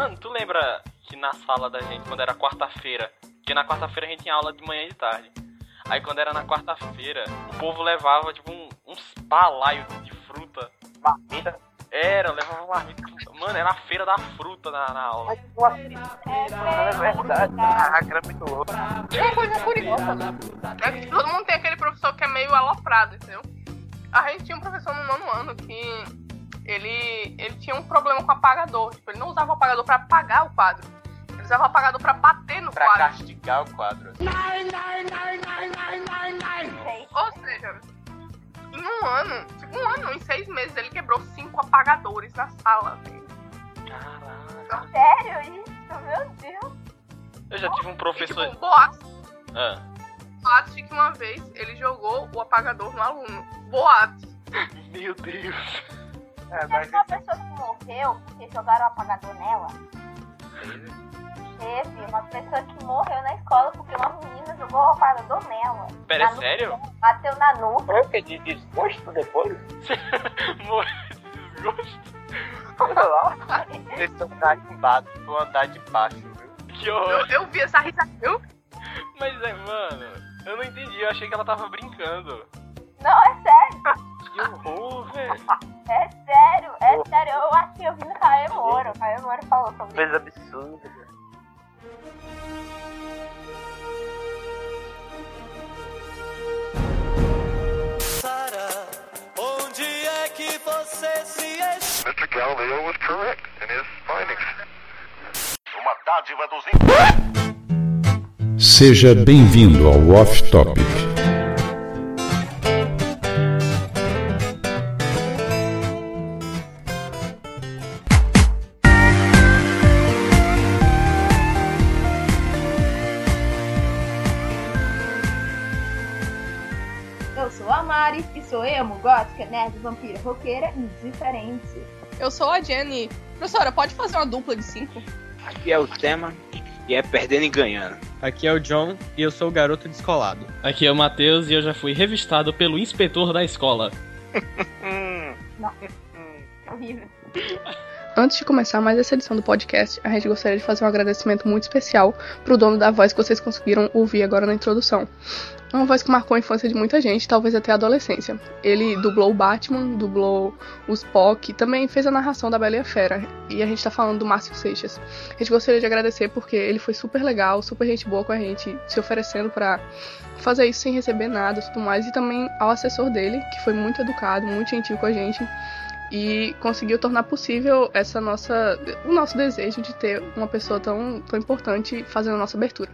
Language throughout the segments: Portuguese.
Mano, tu lembra que na sala da gente, quando era quarta-feira, que na quarta-feira a gente tinha aula de manhã e de tarde. Aí quando era na quarta-feira, o povo levava, tipo, um, uns palaios de fruta. Marmita. Era, levava marmita. Mano, era a feira da fruta na, na aula. É verdade. Ah, que era muito louco. E uma coisa curiosa é que todo mundo tem aquele professor que é meio aloprado, entendeu? A gente tinha um professor no nono ano que ele, ele tinha um problema com o apagador. Tipo, ele não usava o apagador pra apagar o quadro. Ele usava o apagador pra bater no Pra quadro. castigar o quadro. Ou seja, em um ano, tipo um ano, em seis meses, ele quebrou cinco apagadores na sala. velho. Caraca. Sério isso? Meu Deus. Eu já tive um E, professor. tipo, boatos, Ah. boatos de que uma vez ele jogou o apagador no aluno. Boatos. Meu Deus. É, Teve mas uma pessoa que morreu porque jogaram o apagador nela. Teve uma pessoa que morreu na escola porque uma menina jogou o apagador nela. Pera, é nuca sério? Bateu na nuca. foi o que? De desgosto depois? Morreu de desgosto. Vocês estão carimbados andar de baixo, viu? Que horror. Eu, eu vi essa risada. Eu Mas é, mano, eu não entendi. Eu achei que ela tava brincando. Não, é sério. Que horror, velho. É sério. É sério. Eu acho que eu vi no Caio Moro. O Caio Moro falou sobre isso. Coisa absurda. Onde é que você se Mr. Galileo was correct in his findings. Uma dádiva dos Seja bem-vindo ao Off Topic. Sou emo, gótica, nerd, vampira, roqueira e diferente. Eu sou a Jenny. Professora, pode fazer uma dupla de cinco? Aqui é o tema e é perdendo e ganhando. Aqui é o John e eu sou o garoto descolado. Aqui é o Matheus e eu já fui revistado pelo inspetor da escola. Horrível. Antes de começar mais essa edição do podcast, a gente gostaria de fazer um agradecimento muito especial pro dono da voz que vocês conseguiram ouvir agora na introdução. Uma voz que marcou a infância de muita gente, talvez até a adolescência. Ele dublou o Batman, dublou o Spock, também fez a narração da Bela e a Fera. E a gente tá falando do Márcio Seixas. A gente gostaria de agradecer porque ele foi super legal, super gente boa com a gente, se oferecendo pra fazer isso sem receber nada e tudo mais. E também ao assessor dele, que foi muito educado, muito gentil com a gente e conseguiu tornar possível essa nossa o nosso desejo de ter uma pessoa tão, tão importante fazendo a nossa abertura.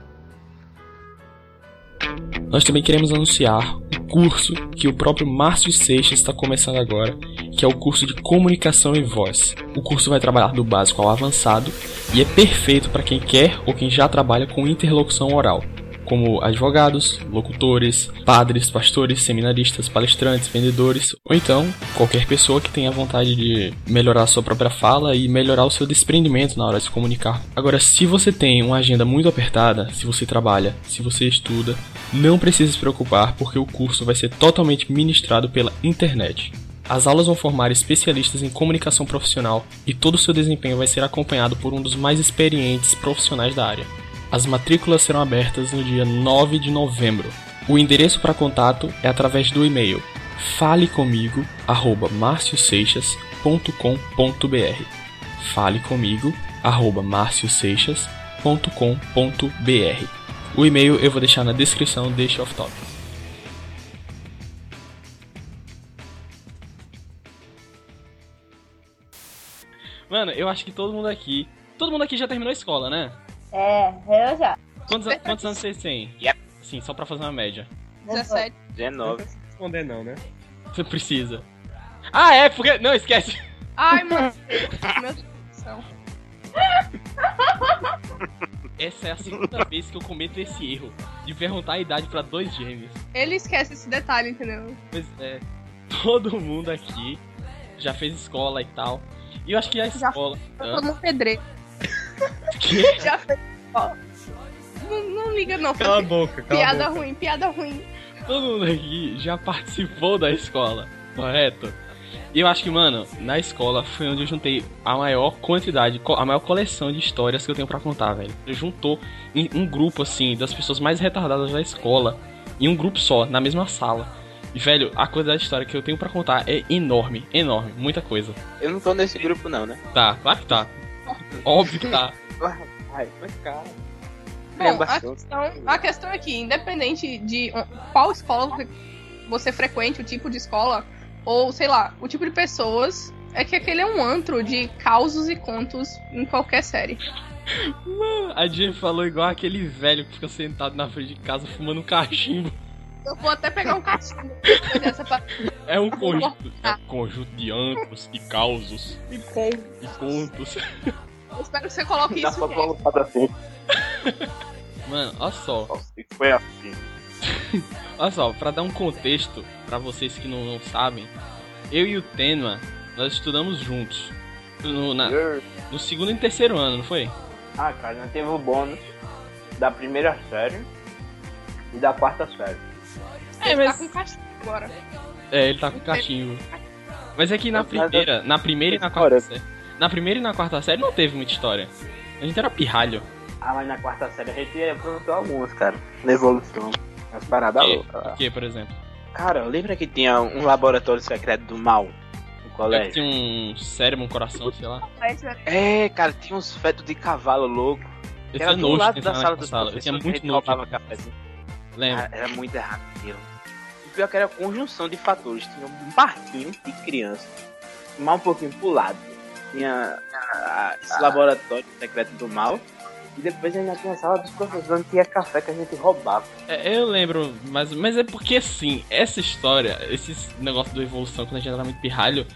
Nós também queremos anunciar o curso que o próprio Márcio Seixas está começando agora, que é o curso de Comunicação e Voz. O curso vai trabalhar do básico ao avançado e é perfeito para quem quer ou quem já trabalha com interlocução oral, como advogados, locutores, padres, pastores, seminaristas, palestrantes, vendedores, ou então qualquer pessoa que tenha vontade de melhorar a sua própria fala e melhorar o seu desprendimento na hora de se comunicar. Agora, se você tem uma agenda muito apertada, se você trabalha, se você estuda, não precisa se preocupar porque o curso vai ser totalmente ministrado pela internet. As aulas vão formar especialistas em comunicação profissional e todo o seu desempenho vai ser acompanhado por um dos mais experientes profissionais da área. As matrículas serão abertas no dia 9 de novembro. O endereço para contato é através do e-mail falecomigo@marcioseixas.com.br. Fale comigo marcioseixas.com.br. O e-mail eu vou deixar na descrição deste off top. Mano, eu acho que todo mundo aqui. Todo mundo aqui já terminou a escola, né? É, eu já. Quantos, an- quantos anos vocês têm? Yep. Sim, só pra fazer uma média. 17. 19. Responder não, né? Você precisa. Ah, é, porque. Não, esquece. Ai, meu Meu Deus do céu. Essa é a segunda vez que eu cometo esse erro de perguntar a idade pra dois gêmeos. Ele esquece esse detalhe, entendeu? Pois é, todo mundo aqui já fez escola e tal. E eu acho que a Já escola. Hã? todo mundo pedreiro. Que? Já fez. ó. Não, não liga, não. Cala a boca, cala a Piada boca. ruim, piada ruim. Todo mundo aqui já participou da escola, correto? E eu acho que, mano, na escola foi onde eu juntei a maior quantidade, a maior coleção de histórias que eu tenho pra contar, velho. Eu juntou em um grupo, assim, das pessoas mais retardadas da escola, em um grupo só, na mesma sala. E, velho, a quantidade de história que eu tenho pra contar é enorme, enorme, muita coisa. Eu não tô nesse grupo, não, né? Tá, claro que tá. Óbvio que tá. Ai, mas cara. Bom, a questão, a questão é que, independente de qual escola você- frequente, o tipo de escola, ou sei lá, o tipo de pessoas, é que aquele é um antro de causos e contos em qualquer série. A Jenny falou igual aquele velho que fica sentado na frente de casa fumando um cachimbo. Eu vou até pegar um cachimbo dessa É um conjunto, é um conjunto de antros e causos e com. e contos. Eu espero que você coloque Dá isso pra em colocar assim. Mano, olha só, Nossa, foi assim. olha só, pra dar um contexto pra vocês que não, não sabem, eu e o Tenma, nós estudamos juntos. No, na- no segundo e terceiro ano, não foi? Ah, cara, nós teve o bônus da primeira série e da quarta série. É, Ele tá mas- com cachimbo agora. É, ele tá com cachimbo. Mas é que na primeira, na primeira e na quarta série. Na primeira e na quarta série não teve muita história. A gente era pirralho. Ah, mas na quarta série a gente aprontou alguns, cara. Na evolução. As paradas loucas. O que, por exemplo? Cara, lembra que tinha um laboratório secreto do mal no Eu colégio? tinha um cérebro, um coração, sei lá. É, cara, tinha uns fetos de cavalo louco. Eu Era tinha do nojo lado da sala dos sala. Eu tinha muito nojo. roubava cafezinho. Lembra? Cara, era muito errado pior que era a conjunção de fatores. Tinha um parquinho de criança, mais um pouquinho pro lado. Tinha ah, esse laboratório secreto do mal. E depois ainda tinha a sala dos professores onde tinha café que a gente roubava. É, eu lembro, mas, mas é porque assim, essa história, esse negócio do evolução, quando a gente era muito pirralho,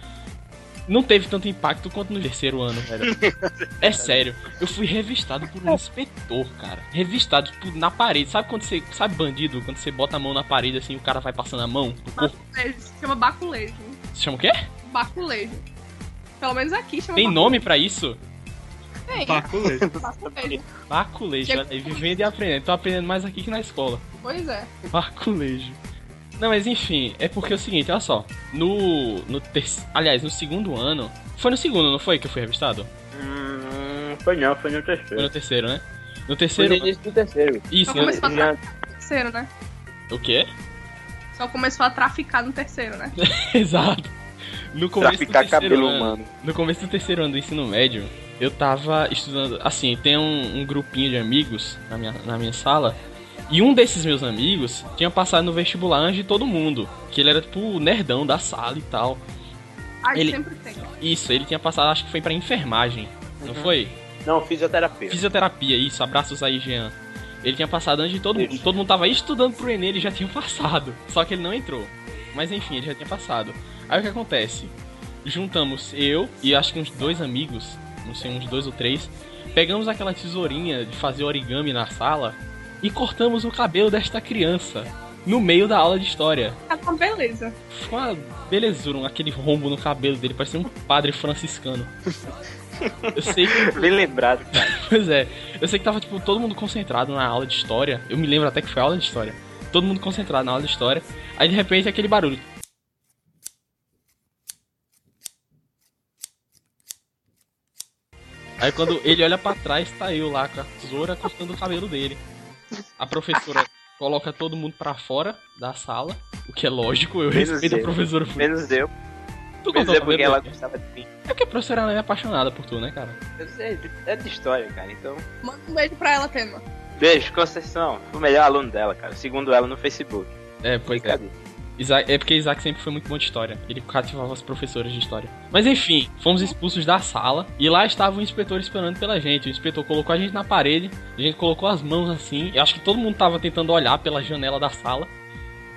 não teve tanto impacto quanto no terceiro ano, velho. É sério, eu fui revistado por um inspetor, cara. Revistado, tipo, na parede. Sabe quando você. Sabe bandido? Quando você bota a mão na parede assim o cara vai passando a mão no corpo? Baculejo. Se chama baculejo. Se chama o quê? Baculejo. Pelo menos aqui chama Tem baculejo. nome pra isso? Tem. Baculejo. Baculejo. Baculejo, Chega- vivendo e aprendendo. Tô aprendendo mais aqui que na escola. Pois é. Baculejo. Não, mas enfim, é porque é o seguinte, olha só. No. no ter... Aliás, no segundo ano. Foi no segundo, não foi que eu fui revistado? Hum, foi não, foi no Foi terceiro. no terceiro, né? No Foi terceiro. no início do terceiro. Isso, Só né? começou a Já- traficar no terceiro, né? O quê? Só começou a traficar no terceiro, né? Exato. No começo Traficar do terceiro cabelo ano, humano. No começo do terceiro ano do ensino médio, eu tava estudando. Assim, tem um, um grupinho de amigos na minha, na minha sala. E um desses meus amigos tinha passado no vestibular antes de todo mundo. Que ele era tipo o nerdão da sala e tal. Ah, Ele- sempre tem. Isso, ele tinha passado, acho que foi pra enfermagem. Não foi? Não, fisioterapia. Fisioterapia, isso, abraços aí, Jean. Ele tinha passado antes de todo mundo. Todo mundo tava estudando pro Enem, ele já tinha passado. Só que ele não entrou. Mas enfim, ele já tinha passado. Aí o que acontece? Juntamos eu e acho que uns dois amigos, não sei, uns dois ou três, pegamos aquela tesourinha de fazer origami na sala e cortamos o cabelo desta criança no meio da aula de história. Tá uma beleza. Ficou uma belezura, um- aquele rombo no cabelo dele, parecia um padre franciscano. Eu sei que Bem lembrado, cara. Pois é, eu sei que tava, tipo, todo mundo concentrado na aula de história. Eu me lembro até que foi aula de história. Todo mundo concentrado na aula de história. Aí de repente aquele barulho. Aí quando ele olha pra trás, tá eu lá com a tesoura cortando o cabelo dele. A professora coloca todo mundo pra fora da sala, o que é lógico, eu Menos respeito a eu. professora por Menos eu. Tu Menos eu o porque ela gostava de mim. É porque a professora ela é apaixonada por tu, né, cara? Eu sei, é de história, cara. Então, Manda um beijo pra ela, Tema. beijo, Conceição. O melhor aluno dela, cara. Segundo ela no Facebook. É, pois é. Isaac- é porque Isaac sempre foi muito bom de história. Ele cativava as professoras de história. Mas enfim, fomos expulsos da sala e lá estava o inspetor esperando pela gente. O inspetor colocou a gente na parede, a gente colocou as mãos assim. Eu acho que todo mundo tava tentando olhar pela janela da sala.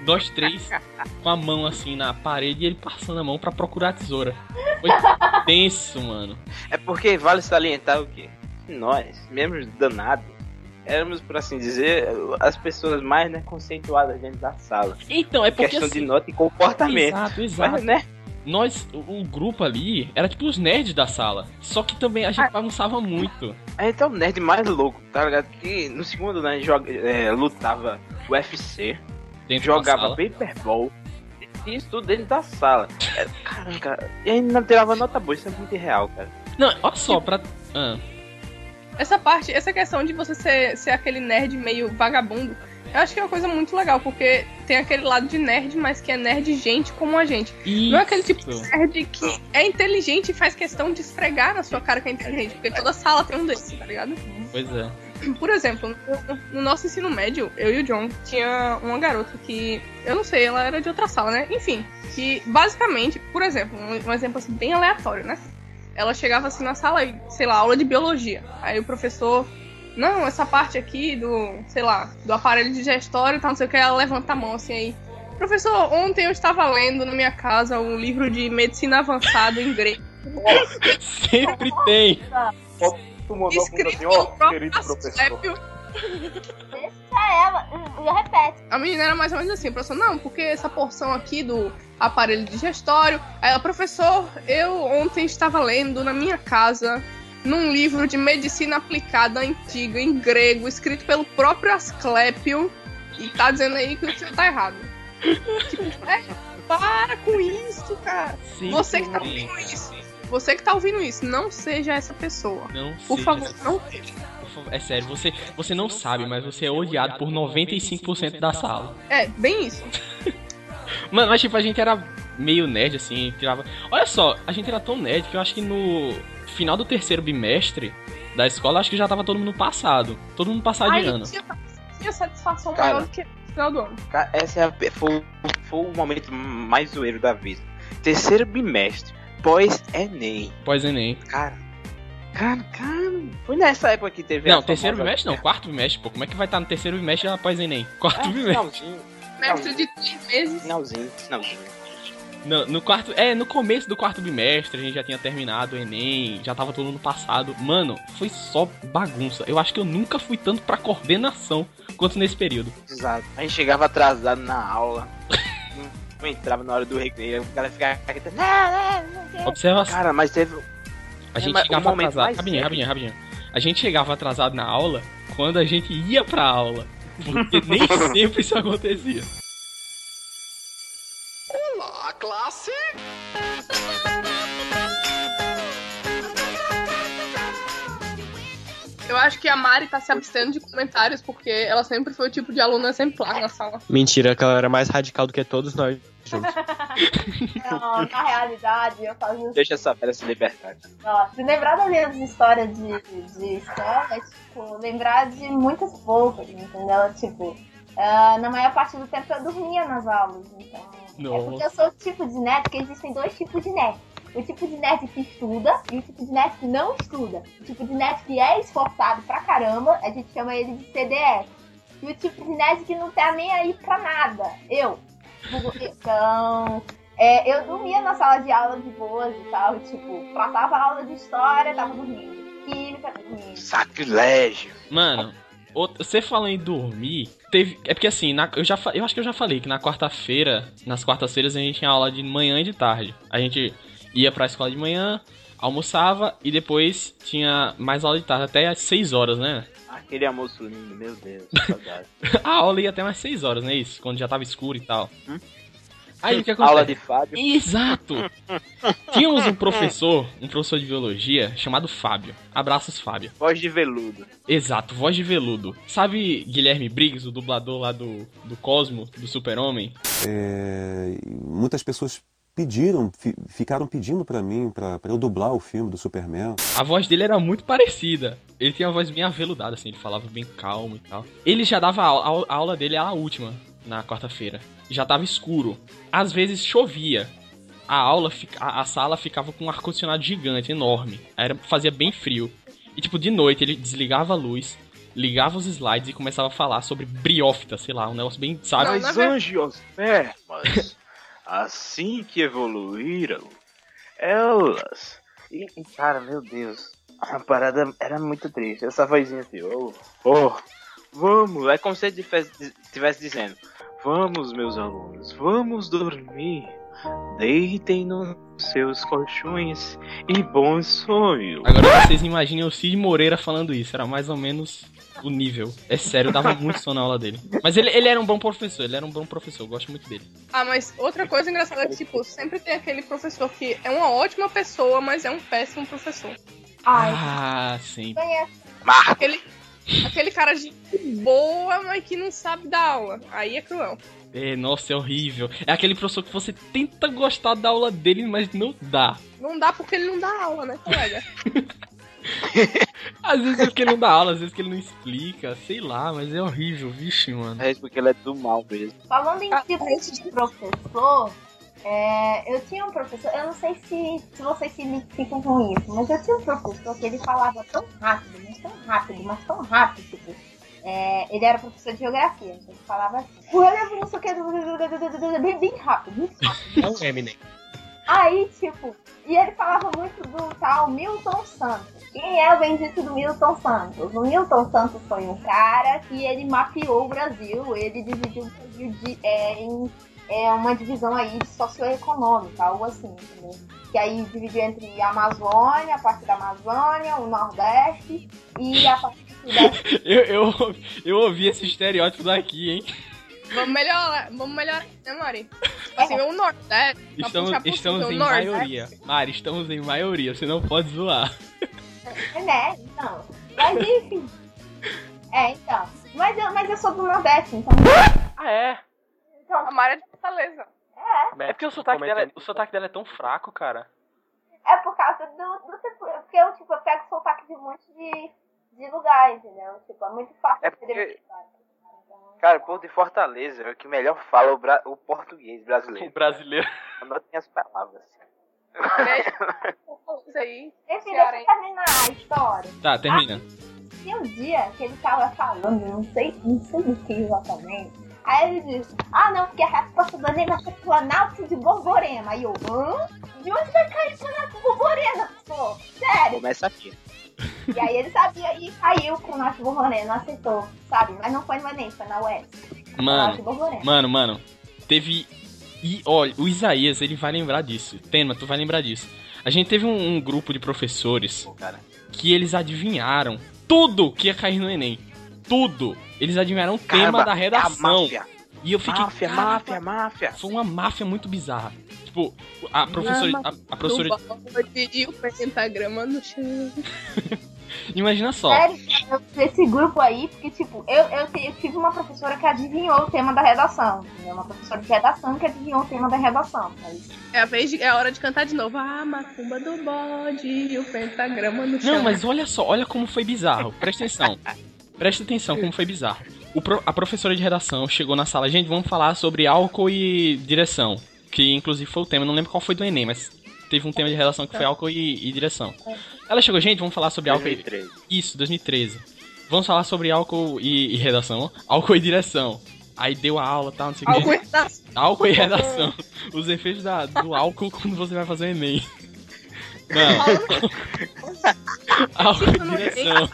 Nós três com a mão assim na parede e ele passando a mão pra procurar a tesoura. Foi tenso, mano. É porque vale salientar o quê? Nós, mesmo danados, éramos, por assim dizer, as pessoas mais né, conceituadas dentro da sala. Então, é porque questão assim, de nota e comportamento. Exato, exato. Mas, né? Nós, o, grupo ali, era tipo os nerds da sala. Só que também a gente bagunçava muito. A gente é o nerd mais louco, tá ligado? Que no segundo, né, joga, é, lutava UFC, Dentro jogava paperball, isso tudo dentro da sala. É, Caramba, cara. E ainda não tirava nota boa, isso é muito irreal, cara. Não, olha só, pra. Ah, Essa parte, essa questão de você ser, ser aquele nerd meio vagabundo, eu acho que é uma coisa muito legal, porque tem aquele lado de nerd, mas que é nerd gente como a gente. Não é aquele tipo de nerd que é inteligente e faz questão de esfregar na sua cara que é inteligente, porque toda sala tem um desses, tá ligado? Pois é. Por exemplo, no, no nosso ensino médio, eu e o John tinha uma garota que, eu não sei, ela era de outra sala, né? Enfim, que basicamente, por exemplo, um, um exemplo assim bem aleatório, né? Ela chegava assim na sala e, sei lá, aula de biologia. Aí o professor, não, essa parte aqui do, sei lá, do aparelho digestório e tal, não sei o que, ela levanta a mão assim aí. Professor, ontem eu estava lendo na minha casa um livro de medicina avançada em grego. Sempre tem. Escrito assim, pelo ó, próprio querido professor. Asclepio. Deixa ela. E eu repete. A menina era mais ou menos assim, professor, não, porque essa porção aqui do aparelho digestório. Aí ela, professor, eu ontem estava lendo na minha casa num livro de medicina aplicada antiga em grego, escrito pelo próprio Asclepio, e tá dizendo aí que o senhor tá errado. tipo, é, para com isso, cara. Sim, Você que tá sim. ouvindo isso. Você que tá ouvindo isso, não seja essa pessoa. Não Por seja favor, não favor, É sério, você, você não sabe, mas você é odiado por 95% da sala. É, bem isso. Mano, mas tipo, a gente era meio nerd, assim, tirava. Olha só, a gente era tão nerd que eu acho que no final do terceiro bimestre da escola, acho que já tava todo mundo passado. Todo mundo passado de Aí ano. tinha, tinha satisfação Cara. maior do que no final do ano. Cara, essa é a, foi, foi o momento mais zoeiro da vida. Terceiro bimestre, pós-Enem. Pós-Enem. Cara, cara, cara. Foi nessa época que teve Não, terceiro famosa- bimestre não, quarto bimestre, pô. Como é que vai estar no terceiro bimestre após Enem? Quarto É, bimestre. finalzinho, Mestre de três meses. finalzinho, finalzinho. No, no quarto. É, no começo do quarto bimestre, a gente já tinha terminado o Enem, já tava todo mundo passado. Mano, foi só bagunça. Eu acho que eu nunca fui tanto pra coordenação quanto nesse período. Exato. A gente chegava atrasado na aula. não, não entrava na hora do recreio. A galera ficava gritando. Observação. Cara, mas teve. A gente mas o chegava momento atrasado. Rapidinho, rapidinho, rapidinho. A gente chegava atrasado na aula quando a gente ia pra aula. Porque nem sempre isso acontecia. Olá, classe! Eu acho que a Mari tá se abstendo de comentários porque ela sempre foi o tipo de aluna exemplar na sala. Mentira, que ela era mais radical do que todos nós juntos. Não, na realidade, eu fazia Deixa essa fera se libertar. Ó, se lembrar das minhas histórias de, de escola, é, tipo, lembrar de muitas poucas, entendeu? Tipo, ah, na maior parte do tempo eu dormia nas aulas, então. É porque eu sou o tipo de nerd que existem dois tipos de nerd. O tipo de nerd que estuda e o tipo de nerd que não estuda. O tipo de nerd que é esforçado pra caramba, a gente chama ele de CDF. E o tipo de nerd que não tá nem aí pra nada. Eu. Então, é, eu dormia na sala de aula de boas e tal, tipo, passava a aula de história, tava dormindo. Química, dormindo. Sacrilégio. Mano, você falando em dormir, teve. É porque assim, na- eu, já, eu acho que eu já falei que na quarta-feira, nas quartas-feiras a gente tinha aula de manhã e de tarde. A gente ia pra escola de manhã, almoçava e depois tinha mais aula de tarde, até às 6 horas, né? Aquele almoço lindo, meu Deus, saudade. A aula ia até umas 6 horas, né? Isso, quando já tava escuro e tal. Hum? Aí o que acontece? Aula de Fábio. Exato! Tínhamos um professor, um professor de biologia, chamado Fábio. Abraços, Fábio. Voz de veludo. Exato, voz de veludo. Sabe Guilherme Briggs, o dublador lá do, do Cosmo, do Super-Homem? É, muitas pessoas pediram, fi- ficaram pedindo pra mim, pra pra eu dublar o filme do Superman. A voz dele era muito parecida. Ele tinha uma voz bem aveludada, assim, ele falava bem calmo e tal. Ele já dava aula, a aula dele era a última, na quarta-feira. Já tava escuro. Às vezes chovia. A aula, a, a sala ficava com um ar-condicionado gigante, enorme. Era, fazia bem frio. E tipo, de noite ele desligava a luz, ligava os slides e começava a falar sobre briófita, sei lá, um negócio bem, sabe? Não, na As ver- angiospermas, assim que evoluíram, elas. E, cara, meu Deus, a parada era muito triste. Essa vozinha assim, oh, oh, vamos. É como se ele estivesse dizendo: Vamos, meus alunos, vamos dormir. Deitem nos seus colchões e bons sonhos. Agora vocês imaginem o Cid Moreira falando isso, era mais ou menos o nível. É sério, dava muito sono na aula dele. Mas ele, ele era um bom professor, ele era um bom professor, eu gosto muito dele. Ah, mas outra coisa engraçada é que, tipo, sempre tem aquele professor que é uma ótima pessoa, mas é um péssimo professor. Ai, Ah, sim. conhece. Aquele, aquele cara de boa, mas que não sabe dar aula. Aí é cruel. É, nossa, é horrível. É aquele professor que você tenta gostar da aula dele, mas não dá. Não dá porque ele não dá aula, né, colega? Às vezes é porque ele não dá aula, às vezes que ele não explica, sei lá, mas é horrível, vixe, mano. É porque ele é do mal mesmo. Falando em tipos de professor, é, eu tinha um professor, eu não sei se, se vocês se identificam com isso, mas eu tinha um professor que ele falava tão rápido, mas tão rápido, mas tão rápido, tipo, é, ele era professor de geografia, então ele falava assim, não sei o que, bem, bem rápido, muito rápido. É um Eminem. Aí, tipo, e ele falava muito do tal Milton Santos. Quem é o bendito do Milton Santos? O Milton Santos foi um cara que ele mapeou o Brasil, ele dividiu o Brasil de, é, em é, uma divisão aí socioeconômica, algo assim, entendeu? Que aí dividiu entre a Amazônia, a parte da Amazônia, o Nordeste e a parte. Eu, eu, eu ouvi esse estereótipo daqui, hein? Vamos melhorar, vamos melhorar, né, Mari? Assim, o Nordeste. pra Estamos, puxar pro estamos sul, em o Nordeste- maioria. Mari, estamos em maioria, você não pode zoar. né? Então. Mas enfim. É, então. Mas eu, mas eu sou do Nordeste, então. Ah, é? então A Mari é de Fortaleza. é. É porque o sotaque, dela, o sotaque dela é tão fraco, cara. É por causa do, do porque eu, tipo, eu pego sotaque de um monte de, de lugar, entendeu? Tipo, é muito fácil É de porque-. Então, Cara, o povo de Fortaleza é o que melhor fala o, bra- o português O brasileiro. brasileiro. Anotem as palavras. Isso aí. Enfim, deixa eu terminar a história. Tá, termina. Tinha um dia que ele tava falando, não sei, não sei do que exatamente. Aí ele disse, ah não, porque a resposta do Enem vai ser Planalto de Borborema. Aí eu, hã? De onde vai cair Planalto de Borborema, pô? Sério? Começa aqui. E aí ele sabia e caiu com o Planalto de Borborema, aceitou, sabe? Mas não foi no Enem, foi na UES. Mano, mano, mano. Teve. E olha, o Isaías, ele vai lembrar disso. Tema, tu vai lembrar disso. A gente teve um, um grupo de professores Pô, que eles adivinharam tudo que ia cair no Enem. Tudo. Eles adivinharam o tema da é a redação. máfia. E eu fiquei. Máfia, "Caraca, máfia, máfia. Foi uma máfia muito bizarra. Tipo, a professora. A, a professora. Do bode e o pentagrama no chão. Imagina só. Sério, esse grupo aí, porque, tipo, eu, eu, eu tive uma professora que adivinhou o tema da redação. Uma professora de redação que adivinhou o tema da redação. Aí, É a, vez de, é a hora de cantar de novo. Ah, macumba do bode e o pentagrama no chão. Não, mas olha só, olha como foi bizarro. Presta atenção. Presta atenção como foi bizarro. Pro- a professora de redação chegou na sala, gente, vamos falar sobre álcool e direção. Que inclusive foi o tema, não lembro qual foi do Enem, mas teve um tema de redação que foi álcool e, e direção. Ela chegou, gente, vamos falar sobre álcool e. 2013. Isso, 2013. Vamos falar sobre álcool e, e redação. Álcool e direção. Aí deu a aula e tal, não sei o e redação. Álcool e redação. Os efeitos da- do álcool quando você vai fazer o Enem. Não. álcool e direção.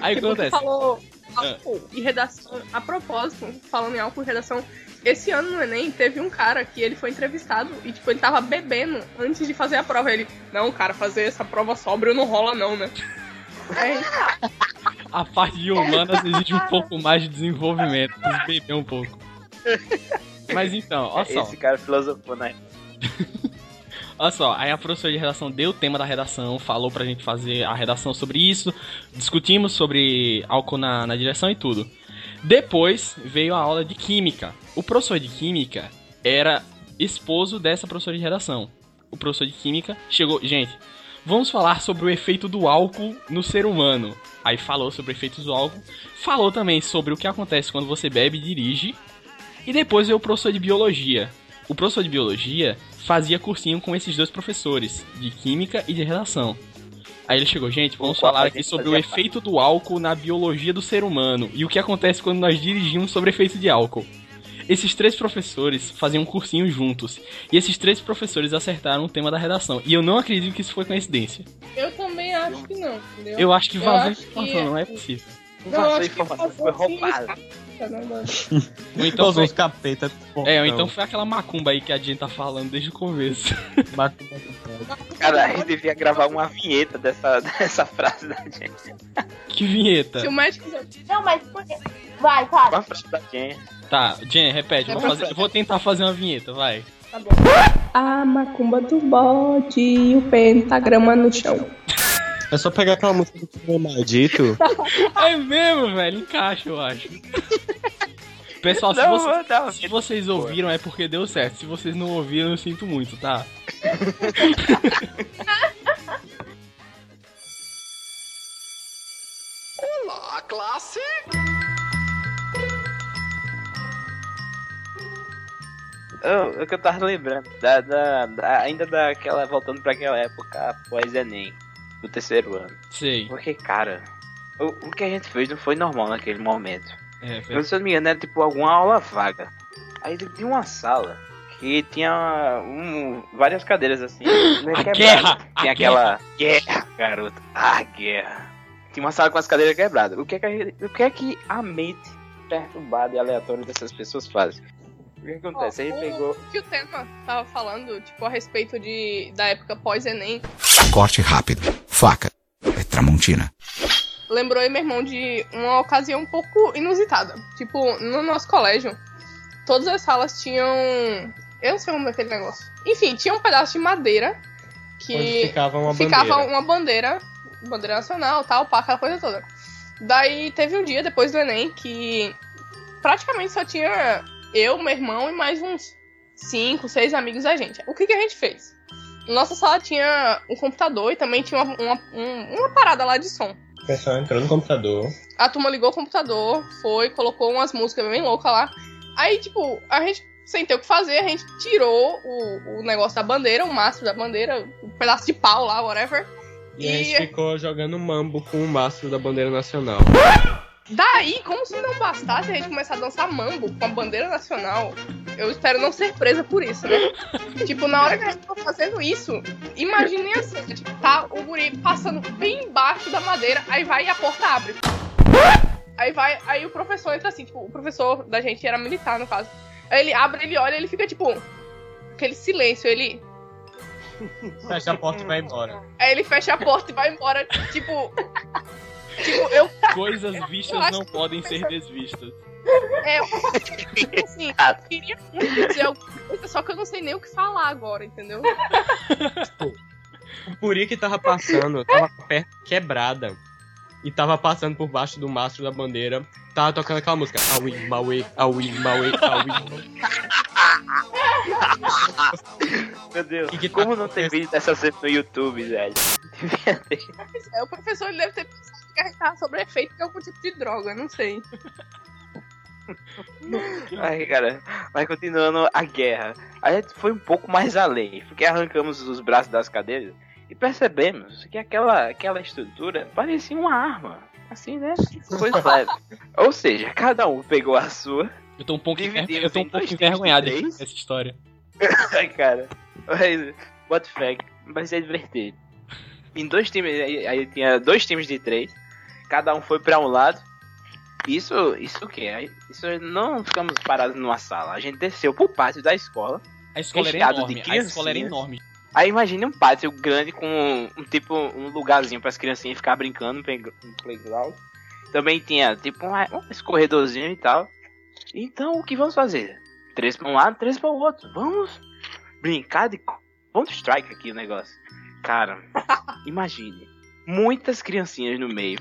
Aí que acontece? falou álcool e redação. A propósito, falando em álcool e redação, esse ano no Enem teve um cara que ele foi entrevistado e, tipo, ele tava bebendo antes de fazer a prova. Ele, não, cara, fazer essa prova sóbrio não rola não, né? Aí, A parte de humanas exige um pouco mais de desenvolvimento. Beber um pouco. Mas então, olha só. Esse cara filosofou, né? Olha só, aí a professora de redação deu o tema da redação, falou pra gente fazer a redação sobre isso, discutimos sobre álcool na, na direção e tudo. Depois veio a aula de química. O professor de química era esposo dessa professora de redação. O professor de química chegou, gente, vamos falar sobre o efeito do álcool no ser humano. Aí falou sobre efeitos do álcool, falou também sobre o que acontece quando você bebe e dirige. E depois veio o professor de biologia. O professor de biologia fazia cursinho com esses dois professores, de química e de redação. Aí ele chegou, gente, vamos falar aqui sobre o efeito do álcool na biologia do ser humano e o que acontece quando nós dirigimos sobre efeito de álcool. Esses três professores faziam um cursinho juntos. E esses três professores acertaram o tema da redação. E eu não acredito que isso foi coincidência. eu também acho que não, entendeu? Eu acho que vazou acho que informação, não é possível. Não, Vazou informação foi roubada. Cara. tá. Ou então foi... uns capeta. É, ou então foi aquela macumba aí que a gente tá falando desde o começo. Macumba. Cara, a gente devia gravar uma vinheta dessa, dessa frase da gente. Que vinheta. Se o médico. Não, mas por quê? Vai, fala. Uma frase da gente. Tá, Jen, repete. Vou, fazer- vou tentar fazer uma vinheta, vai. Tá bom. A macumba do bode e o pentagrama no chão. É só pegar aquela música do Tigre Maldito. É mesmo, velho. Encaixa, eu acho. Pessoal, se, Não, você- não. se vocês ouviram é porque deu certo. Se vocês não ouviram, eu sinto muito, tá? Olá, classe! Eu- O que eu tava lembrando, da, da, da- ainda daquela, voltando pra aquela época após Enem, do terceiro ano. Sei. Porque, cara, o, o que a gente fez não foi normal naquele momento. É, Eu, se eu não me engano, era tipo alguma aula vaga. Aí tinha uma sala que tinha um, várias cadeiras assim. A quebradas. guerra! Tinha A aquela guerra, garoto. A guerra. Tinha uma sala com as cadeiras quebradas. O que é que a, gente- o que, é que a mente perturbada e aleatória dessas pessoas faz? O que acontece? Aí Ó, pegou. o que o tema tava falando, tipo, a respeito de, da época pós-Enem, Corte rápido. Faca. É Tramontina. lembrou aí, meu irmão, de uma ocasião um pouco inusitada. Tipo, no nosso colégio, todas as salas tinham. Eu não sei como é aquele negócio. Enfim, tinha um pedaço de madeira que. Onde ficava uma ficava bandeira. uma bandeira, bandeira nacional, tal, pá, aquela coisa toda. Daí teve um dia depois do Enem que praticamente só tinha eu, meu irmão e mais uns cinco, seis amigos da gente. O que, que a gente fez? Nossa sala tinha um computador e também tinha uma, uma, um- uma parada lá de som. O pessoal entrou no computador. A turma ligou o computador, foi, colocou umas músicas bem loucas lá. Aí, tipo, a gente, sem ter o que fazer, a gente tirou o, o negócio da bandeira, o mastro da bandeira, um pedaço de pau lá, whatever. E a gente E ficou jogando mambo com o mastro da bandeira nacional. daí, como se não bastasse a gente começar a dançar mambo com a bandeira nacional, eu espero não ser presa por isso, né? tipo, na hora que a gente tá fazendo isso, imaginem assim, tipo, tá o guri passando bem embaixo da madeira, aí vai e a porta abre. Aí vai, aí o professor entra assim, tipo, o professor da gente era militar, no caso. Aí ele abre, ele olha, ele fica tipo, aquele silêncio, ele. Fecha a porta e vai embora. Aí ele fecha a porta e vai embora, tipo. Tipo, eu. Coisas Eu vistas acho não que podem ser desvistas. É, eu, tipo assim, eu queria muito dizer alguma coisa, só que eu não sei nem o que falar agora, entendeu? O puri que tava passando, tava com a perna quebrada. E tava passando por baixo do mastro da bandeira. Tava tocando aquela música. Aui, Maui, Aui, Maui, Aui. Meu Deus, E que tá como não tem vídeo dessa cena no YouTube, velho? Devia ter. É, o professor ele deve ter pensado que a gente tava sobre efeito de algum tipo de droga, não sei. Ai, cara, mas continuando a guerra, a gente foi um pouco mais além, porque arrancamos os braços das cadeiras e percebemos que aquela, aquela estrutura parecia uma arma. Assim, né? Leve. Ou seja, cada um pegou a sua. Eu tô um pouco, enver... Eu tô um pouco envergonhado dessa história. Ai, cara. Mas, what the fuck, vai ser divertido. Em dois times, aí, aí tinha dois times de três, cada um foi pra um lado. Isso, isso o quê? Aí, Isso não ficamos parados numa sala, a gente desceu pro pátio da escola. A escola era enorme. A escola era enorme. Aí imagine um pátio grande com um, um tipo um lugarzinho para as criancinhas ficar brincando, um play- um playground. Também tinha tipo um, um escorredorzinho e tal. Então o que vamos fazer? Três para um lado, três para o outro. Vamos brincar de Counter Strike aqui o negócio. Cara, imagine muitas criancinhas no meio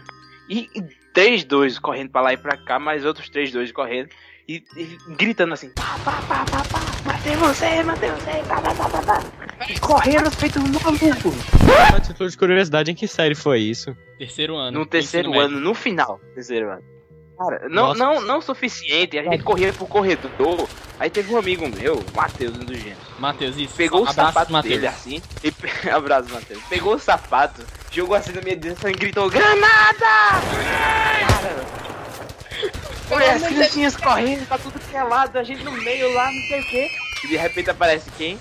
e, e três dois correndo para lá e para cá, mais outros três dois correndo e, e gritando assim: pá, pá, pá, pá, pá, matei você, matei você, pá, pá, pá, pá, pá. E correndo feito um maluco. Título de curiosidade, em que série foi isso? Terceiro ano. No terceiro ano, no final, terceiro ano. Cara, não, Nossa. não, não suficiente, a gente corria pro corredor. Aí teve um amigo meu, o Matheus, um dos gêmeos. Matheus, isso. Pegou o Abraço, sapato Matheus. dele assim. E Abraço, Matheus. Pegou o sapato, jogou assim na minha direção e gritou: Granada! Cara. Olha, as criancinhas correndo pra tudo que é lado, a gente no meio lá, não sei o que. E de repente aparece quem?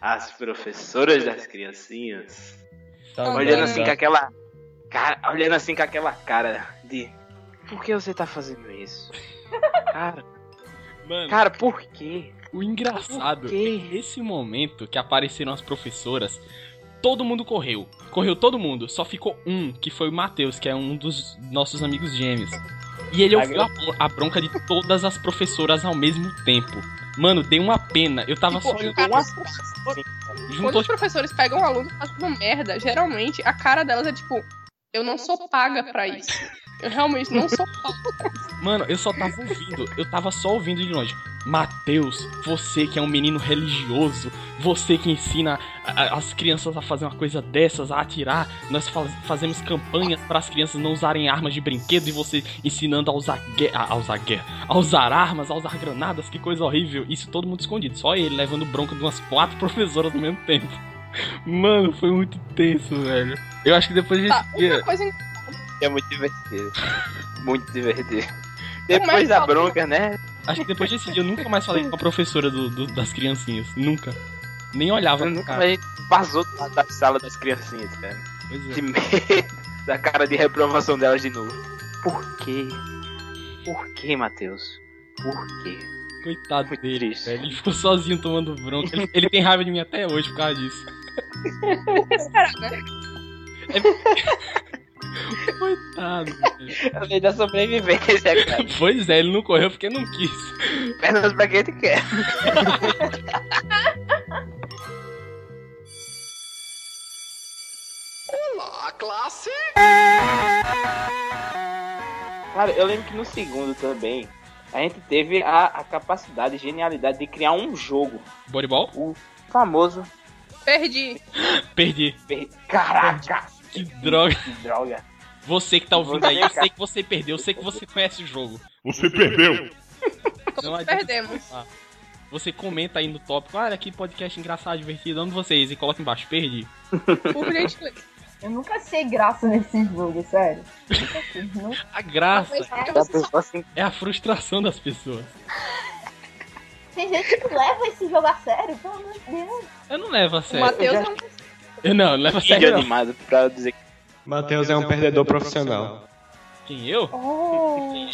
As professoras das criancinhas. Tá Olhando assim tá. com aquela. Cara, olhando assim com aquela cara de. Por que você tá fazendo isso? Cara, Mano, cara, por quê? o engraçado Por é quê? que nesse momento que apareceram as professoras, todo mundo correu. Correu todo mundo. Só ficou um, que foi o Matheus, que é um dos nossos amigos gêmeos. E ele ouviu a, a bronca de todas as professoras ao mesmo tempo. Mano, dei uma pena. Eu tava Tipo, só. o cara- Quando os professores pegam um aluno fazendo merda, geralmente a cara delas é tipo, eu não sou paga pra isso. Eu realmente não sou paga. Mano, eu só tava ouvindo, eu tava só ouvindo de longe. Mateus, você que é um menino religioso, você que ensina a- a- as crianças a fazer uma coisa dessas, a atirar. Nós faz- fazemos campanhas para as crianças não usarem armas de brinquedo e você ensinando a usar, gue- a, a usar guerra, a usar armas, a usar granadas, que coisa horrível. Isso todo mundo escondido, só ele levando bronca de umas quatro professoras ao mesmo tempo. Mano, foi muito tenso, velho. Eu acho que depois a Tá, gente. uma coisa É muito divertido. Muito divertido. Depois da bronca, né? Acho que depois desse dia eu nunca mais falei com a professora do- do- das criancinhas. Nunca. Nem olhava pro Nunca mais vazou da, da sala das criancinhas, cara. Pois é. De medo da cara de reprovação delas de novo. Por quê? Por quê, Matheus? Por quê? Coitado Muito dele, triste. velho. Ele ficou sozinho tomando bronca. Ele, ele tem raiva de mim até hoje por causa disso. Né? Coitado, velho. A lei da sobrevivência, cara. Pois é, ele não correu porque não quis. Pernas pra quem te quer. Olá, classe! Cara, eu lembro que no segundo também, a gente teve a, a capacidade e genialidade de criar um jogo. Bodyball? O famoso. Perdi. Perdi. per- Caraca! Que droga. Que droga! Você que tá ouvindo aí, eu sei que você perdeu, eu sei que você conhece o jogo. Você perdeu. Não Perdemos. falar. Você comenta aí no tópico, olha que podcast engraçado, divertido, amo vocês, e coloca embaixo, perdi. Por gentileza. Eu nunca achei graça nesse jogo, sério. Nunca fiz, nunca. A graça é a frustração das pessoas. Tem gente que leva esse jogo a sério, pelo amor de Deus. Eu não levo a O sério. Matheus já- é um. Eu não, não levo a sério. Não. animado pra dizer que Matheus é um perdedor profissional. Quem eu? Oh,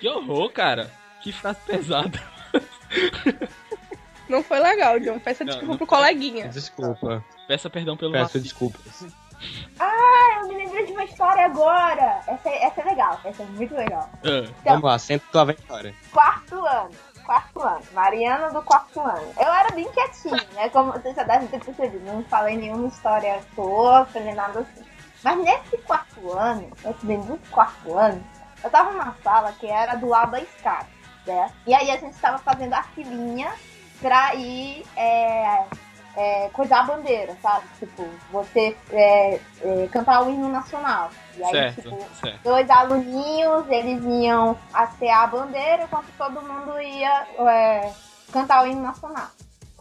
Que horror, cara. Que frase pesada. Não foi legal, John. Peça Não, desculpa não pro foi. coleguinha. Desculpa. Peça perdão pelo Peço desculpas. ah, eu me lembrei de uma história agora. Essa, é- essa é legal, essa é muito legal. Ah, Vamos lá, senta tua vitória. Quarto ano. Quarto ano. Mariana do quarto ano. Eu era bem quietinha, né? Como vocês já devem ter percebido. Não falei nenhuma história tosca, nem nada assim. Mas nesse quarto ano, nesse bendito quarto ano, eu tava numa sala que era do da escada, certo? E aí a gente tava fazendo a filinha pra ir é, é, coisar a bandeira, sabe? Tipo, você é, é, cantar o hino nacional. E aí, certo, tipo, certo. dois aluninhos, eles iam hastear a bandeira enquanto todo mundo ia é, cantar o hino nacional.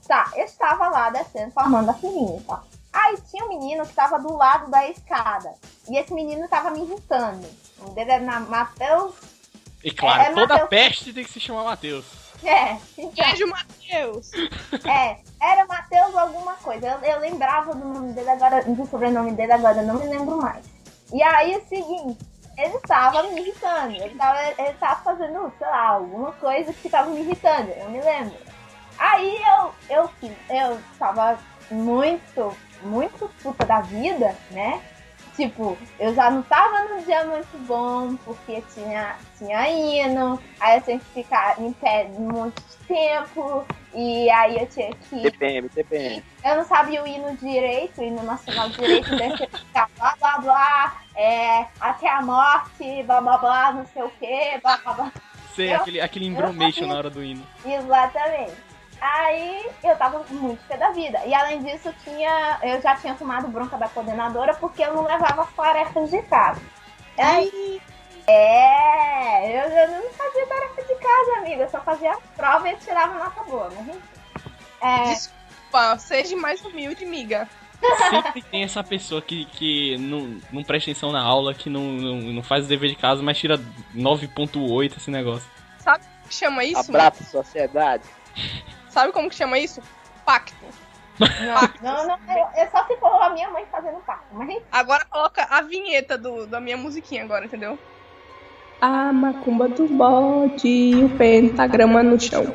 Tá, eu estava lá descendo, formando a filinha e tal. Aí tinha um menino que estava do lado da escada. E esse menino estava me irritando. O dele era Matheus. E claro, É, toda Matheus. peste tem que se chamar Matheus. É, então, Beijo, Matheus. é, era Matheus alguma coisa. Eu, eu lembrava do nome dele agora, do sobrenome dele agora, não me lembro mais. E aí o seguinte, ele estava me irritando. Ele estava ele tava fazendo, sei lá, alguma coisa que estava me irritando, eu me lembro. Aí eu, eu, eu tava muito, muito puta da vida, né? Tipo, eu já não tava num dia muito bom, porque tinha, tinha hino, aí eu tinha que ficar em pé muito tempo, e aí eu tinha que. TPM, TPM. Eu não sabia o hino direito, o hino nacional direito, daí eu tinha que ficar blá blá blá, é, até a morte, blá blá blá, não sei o que, blá blá blá. Sei, Eu- aquele, aquele embromation na hora do hino. Exatamente. Aí eu tava muito pé da vida. E além disso, eu, tinha, eu já tinha tomado bronca da coordenadora porque eu não levava as tarefas de casa. Aí, é, eu, eu não fazia tarefa de casa, amiga. Eu só fazia a prova e eu tirava nota boa, mas enfim. É, Desculpa, seja mais humilde, miga. Sempre tem essa pessoa que, que não, não presta atenção na aula, que não, não, não faz o dever de casa, mas tira 9.8 esse negócio. Sabe como que chama isso? Abraço, sociedade. Sabe como que chama isso? Pacto. não, não, eu, eu só se for a minha mãe fazendo parte. Mas. Agora coloca a vinheta do, da minha musiquinha agora, entendeu? A macumba do bode e o pentagrama no chão.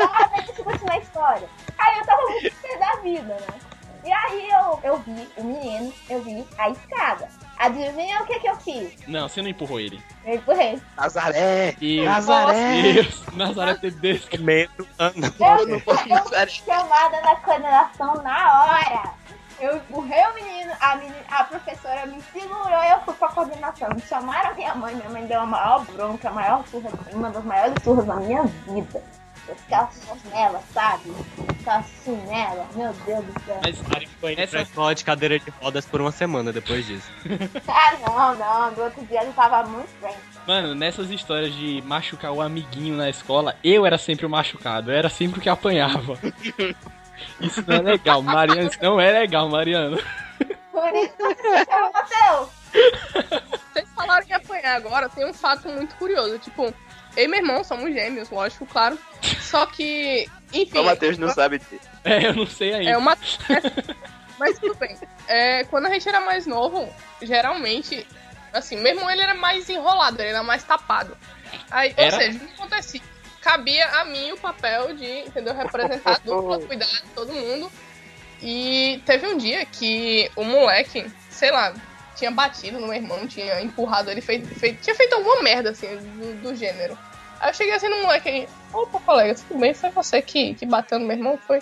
Ah, deixa eu continuar a história. Aí eu tava muito pé da vida, né? E aí eu, eu vi o menino, eu vi a escada. Adivinha o que que eu fiz? Não, você não empurrou ele. Eu empurrei. Nazaré! Isso. Nazaré! Isso. Nazaré Tedesco. Medo, Ana. Eu, eu fui chamada na coordenação na hora. Eu empurrei o menino, a, menina, a professora me segurou e eu fui pra coordenação. Me chamaram minha mãe, minha mãe deu a maior bronca, a maior surra, uma das maiores surras da minha vida. Eu ficava nela, sabe? Eu ficava assim nela, meu Deus do céu. Mas foi indo pra escola de cadeira de rodas por uma semana depois disso. Ah, não, não, do outro dia ele tava muito bem. Mano, nessas histórias de machucar o amiguinho na escola, eu era sempre o machucado, eu era sempre o que apanhava. Isso não é legal, Mariano, isso não é legal, Mariano. Por isso que Matheus. Vocês falaram que apanhar agora, tem um fato muito curioso. Tipo, eu e meu irmão somos gêmeos, lógico, claro. Só que, enfim. O Matheus não sabe disso. É, eu não sei ainda. É uma. Mas tudo bem. É, quando a gente era mais novo, geralmente, assim, meu irmão ele era mais enrolado, ele era mais tapado. Aí, Era? Ou seja, o que acontecia? Cabia a mim o papel de, entendeu, representar a dupla, cuidar de todo mundo. E teve um dia que o moleque, sei lá, tinha batido no meu irmão, tinha empurrado ele, feito, feito- tinha feito alguma merda, assim, do, do gênero. Aí eu cheguei assim no moleque aí, opa, colega, tudo bem? Foi você que, que bateu no meu irmão? Foi.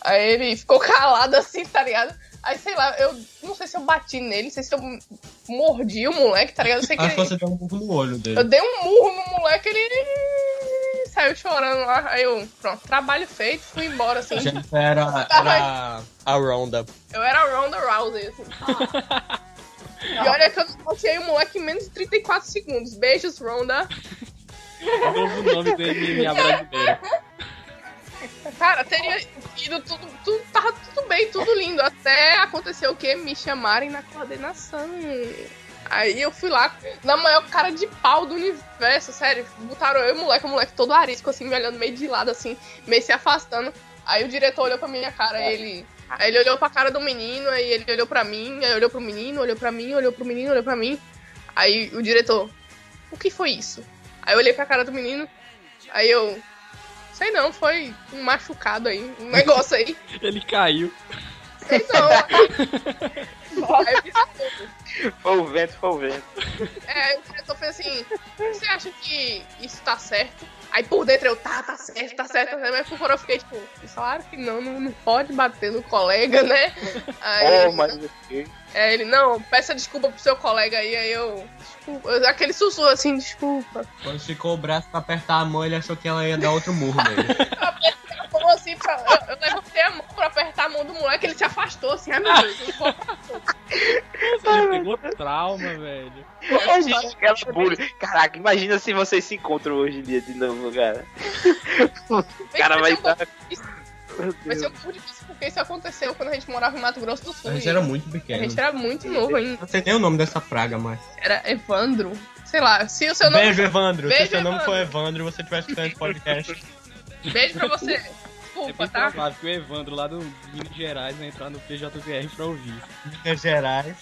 Aí ele ficou calado assim, tá ligado? Aí, sei lá, eu não sei se eu bati nele, não sei se eu mordi o moleque, tá ligado? Eu sei que Acho que ele- você deu um pouco no olho dele. eu dei um murro no moleque, ele saiu chorando lá. Aí eu, pronto, trabalho feito, fui embora assim. Jennifer era, era a Roundup. Eu era a Ronda Rousey, assim. E olha que eu notei o moleque em menos de 34 segundos. Beijos, Ronda. O novo nome do MMA brasileiro. Cara, teria ido tudo, tudo. Tava tudo bem, tudo lindo. Até aconteceu o quê? Me chamarem na coordenação. Aí eu fui lá, na maior cara de pau do universo, sério. Botaram eu e o moleque, o moleque todo arisco, assim, me olhando meio de lado, assim, meio se afastando. Aí o diretor olhou pra minha cara, ele. Aí ele olhou pra cara do menino, aí ele olhou pra mim, aí olhou pro menino, olhou pra mim, olhou pro menino, olhou pra mim. Aí o diretor, o que foi isso? Aí eu olhei pra cara do menino, aí eu. Sei não, foi um machucado aí, um negócio aí. Ele caiu. Sei não. Aí eu fiz, Foi o vento, foi o vento. É, o diretor fez assim: Você acha que isso tá certo? Aí por dentro eu, tá, tá certo, tá certo, tá certo. Mas por fora eu fiquei tipo, claro que não, não, não pode bater no colega, né? Aí, Oh, mas o quê? é, ele, não, peça desculpa pro seu colega aí, aí eu, desculpa, aquele sussurro assim, desculpa. Quando esticou o braço pra apertar a mão, ele achou que ela ia dar outro murro nele. Como assim, pra, eu, eu levantei a mão pra apertar a mão do moleque, ele se afastou assim, ai meu Deus, eu Ele pegou trauma, velho. Imagina aquela bullying. Caraca, imagina se vocês se encontram hoje em dia de novo, cara. O cara vai Vai ser Deus. um pouco difícil porque isso aconteceu quando a gente morava em Mato Grosso do Sul. A gente era muito A pequeno. gente era muito novo ainda. Não sei nem o nome dessa praga, mas. Era Evandro. Sei lá, se o seu nome. Beijo, Evandro. Beijo, Se seu nome Evandro. for Evandro e você estiver escutando esse podcast. Beijo pra você. É Desculpa, tá? provável que o Evandro lá do Minas Gerais vai entrar no PJVR pra ouvir. Minas Gerais.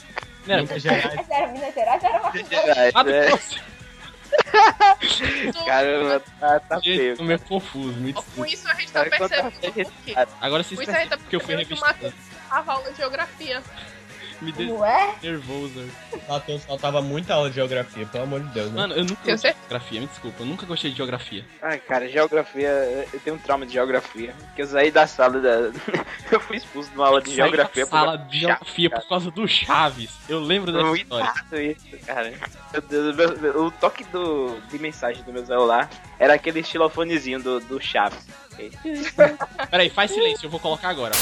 Não, Minas Gerais. Minas Gerais, era uma Gerais, Mato né? Grosso. Caramba, tá, tá Gente, feio. tô meio confuso, me Com desculpa. isso a gente tá percebendo por quê. Agora Com a gente tá percebem que eu fui percebendo que o revistando. Matheus tava aula de geografia. Me deu Não é? nervoso. Matheus faltava muita aula de geografia, pelo amor de Deus. Né? Mano, eu nunca gostei de geografia, me desculpa. Eu nunca gostei de geografia. Ai, cara, geografia, eu tenho um trauma de geografia. Que eu saí da sala da. eu fui expulso de uma aula de Saí da geografia. por sala causa de do geografia Chaves, por causa do Chaves. Eu lembro dessa Muito história. chato isso, cara. Meu Deus, meu- meu- o toque do, de mensagem do meu celular era aquele estilofonezinho do, do Chaves. Peraí, faz silêncio, eu vou colocar agora.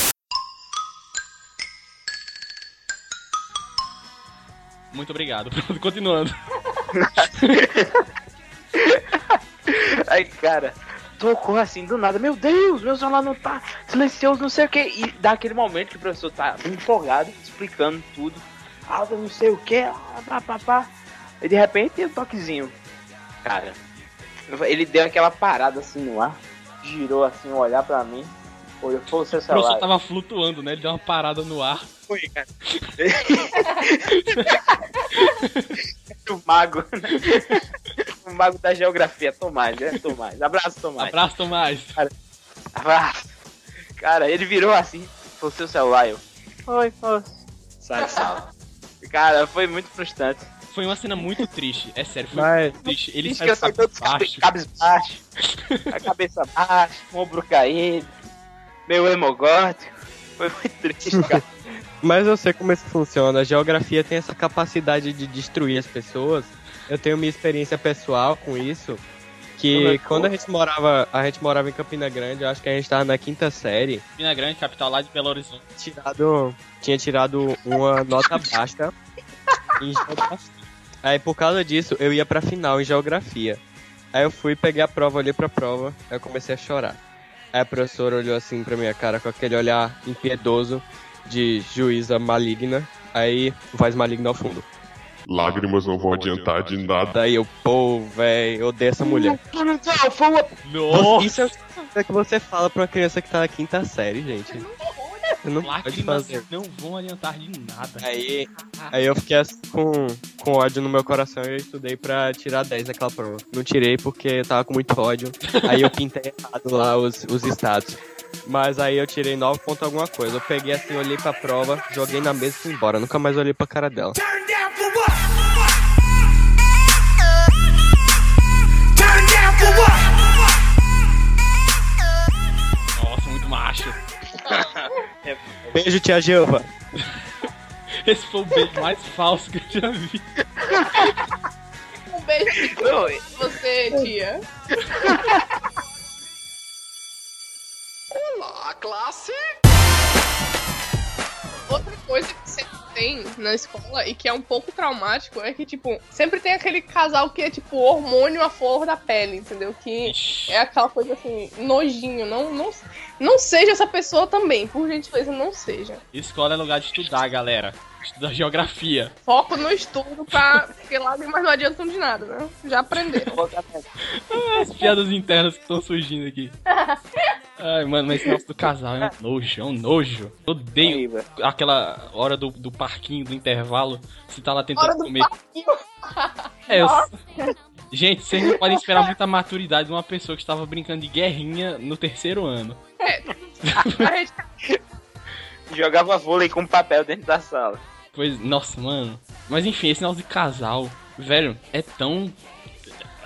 Muito obrigado. Continuando. Aí, cara, tocou assim do nada. Meu Deus, meu celular não tá silencioso, não sei o que. E dá aquele momento que o professor tá empolgado, explicando tudo. Ah, não sei o que, pá, pá, pá. E de repente, um toquezinho. Cara, ele deu aquela parada assim no ar, girou assim, olhar pra mim. Foi, foi o seu O professor celular. tava flutuando, né? Ele deu uma parada no ar. Foi, cara. o mago, né? O mago da geografia, Tomás, né? Tomás. Abraço, Tomás. Abraço, Tomás. Abraço. Cara, ele virou assim, foi o seu celular, eu. Foi, foi. Sai, sala. Cara, foi muito frustrante. Foi uma cena muito triste. É sério, foi Mas- muito triste. Ele saiu cabisbaixo, a cabeça baixa, o ombro caído, meu hemogótico. Foi muito triste, cara. Mas eu sei como isso funciona. A geografia tem essa capacidade de destruir as pessoas. Eu tenho minha experiência pessoal com isso. Que é quando a gente morava, a gente morava em Campina Grande, eu acho que a gente tava na quinta série, Pina Grande, capital lá de Belo Horizonte. tirado, tinha tirado uma nota baixa em geografia. Aí por causa disso, eu ia pra final em geografia. Aí eu fui, peguei a prova, olhei pra prova, aí eu comecei a chorar. Aí a professora olhou assim pra minha cara com aquele olhar impiedoso de juíza maligna. Aí, voz maligna ao fundo. Lágrimas não vão adiantar de nada. Daí eu, pô, velho, eu odeio essa mulher. Nossa! Isso é o que você fala pra uma criança que tá na quinta série, gente. Você não pode fazer. não vão adiantar de nada. Aí, aí eu fiquei assim, com, com ódio no meu coração e eu estudei pra tirar 10 naquela prova. Não tirei porque eu tava com muito ódio. Aí eu pintei errado lá os, os status. Mas aí eu tirei 9 ponto alguma coisa. Eu peguei assim, olhei pra prova, joguei na mesa e fui embora. Nunca mais olhei pra cara dela. Nossa, muito macho. Beijo, tia Gilva. Esse foi o beijo mais falso que eu já vi. Um beijo pra você, tia. Olá, classe! Outra coisa que sempre tem na escola e que é um pouco traumático é que, tipo, sempre tem aquele casal que é, tipo, hormônio à flor da pele, entendeu? Que é aquela coisa assim, nojinho. Não, não, não seja essa pessoa também, por gentileza, não seja. Escola é lugar de estudar, galera. Estudar geografia. Foco no estudo pra. Porque lágrimas não adiantam de nada, né? Já aprenderam. As piadas internas que estão surgindo aqui. Ai, mano, mas esse do casal é um nojo, é um nojo. Eu odeio Aí, aquela hora do, do parquinho, do intervalo. Você tá lá tentando Hora do comer. É, eu... Gente, vocês não podem esperar muita maturidade de uma pessoa que estava brincando de guerrinha no terceiro ano. A gente Jogava vôlei com papel dentro da sala. Pois, nossa, mano. Mas enfim, esse negócio de casal, velho, é tão.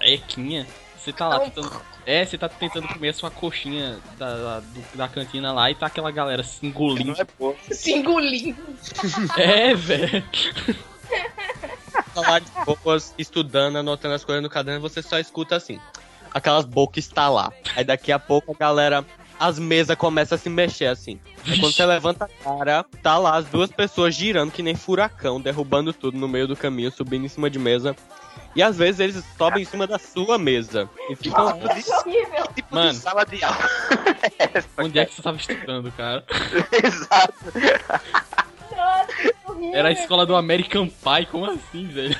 Equinha. Você tá lá tentando. É, você tá tentando comer a sua coxinha da, da, do- da cantina lá e tá aquela galera se engolindo. Não é se engolindo. É, velho. Falar de boas, estudando, anotando as coisas no caderno, você só escuta assim. Aquelas bocas estalar. Aí daqui a pouco a galera. As mesas começam a se mexer assim. Aí quando você levanta a cara, tá lá as duas pessoas girando que nem furacão, derrubando tudo no meio do caminho, subindo em cima de mesa. E às vezes eles sobem em cima da sua mesa. E ficam lá. Horrível. Tipo Mano. de sala de aula. Onde é que você tava estudando, cara? Exato. Era a escola do American Pie, como assim, velho?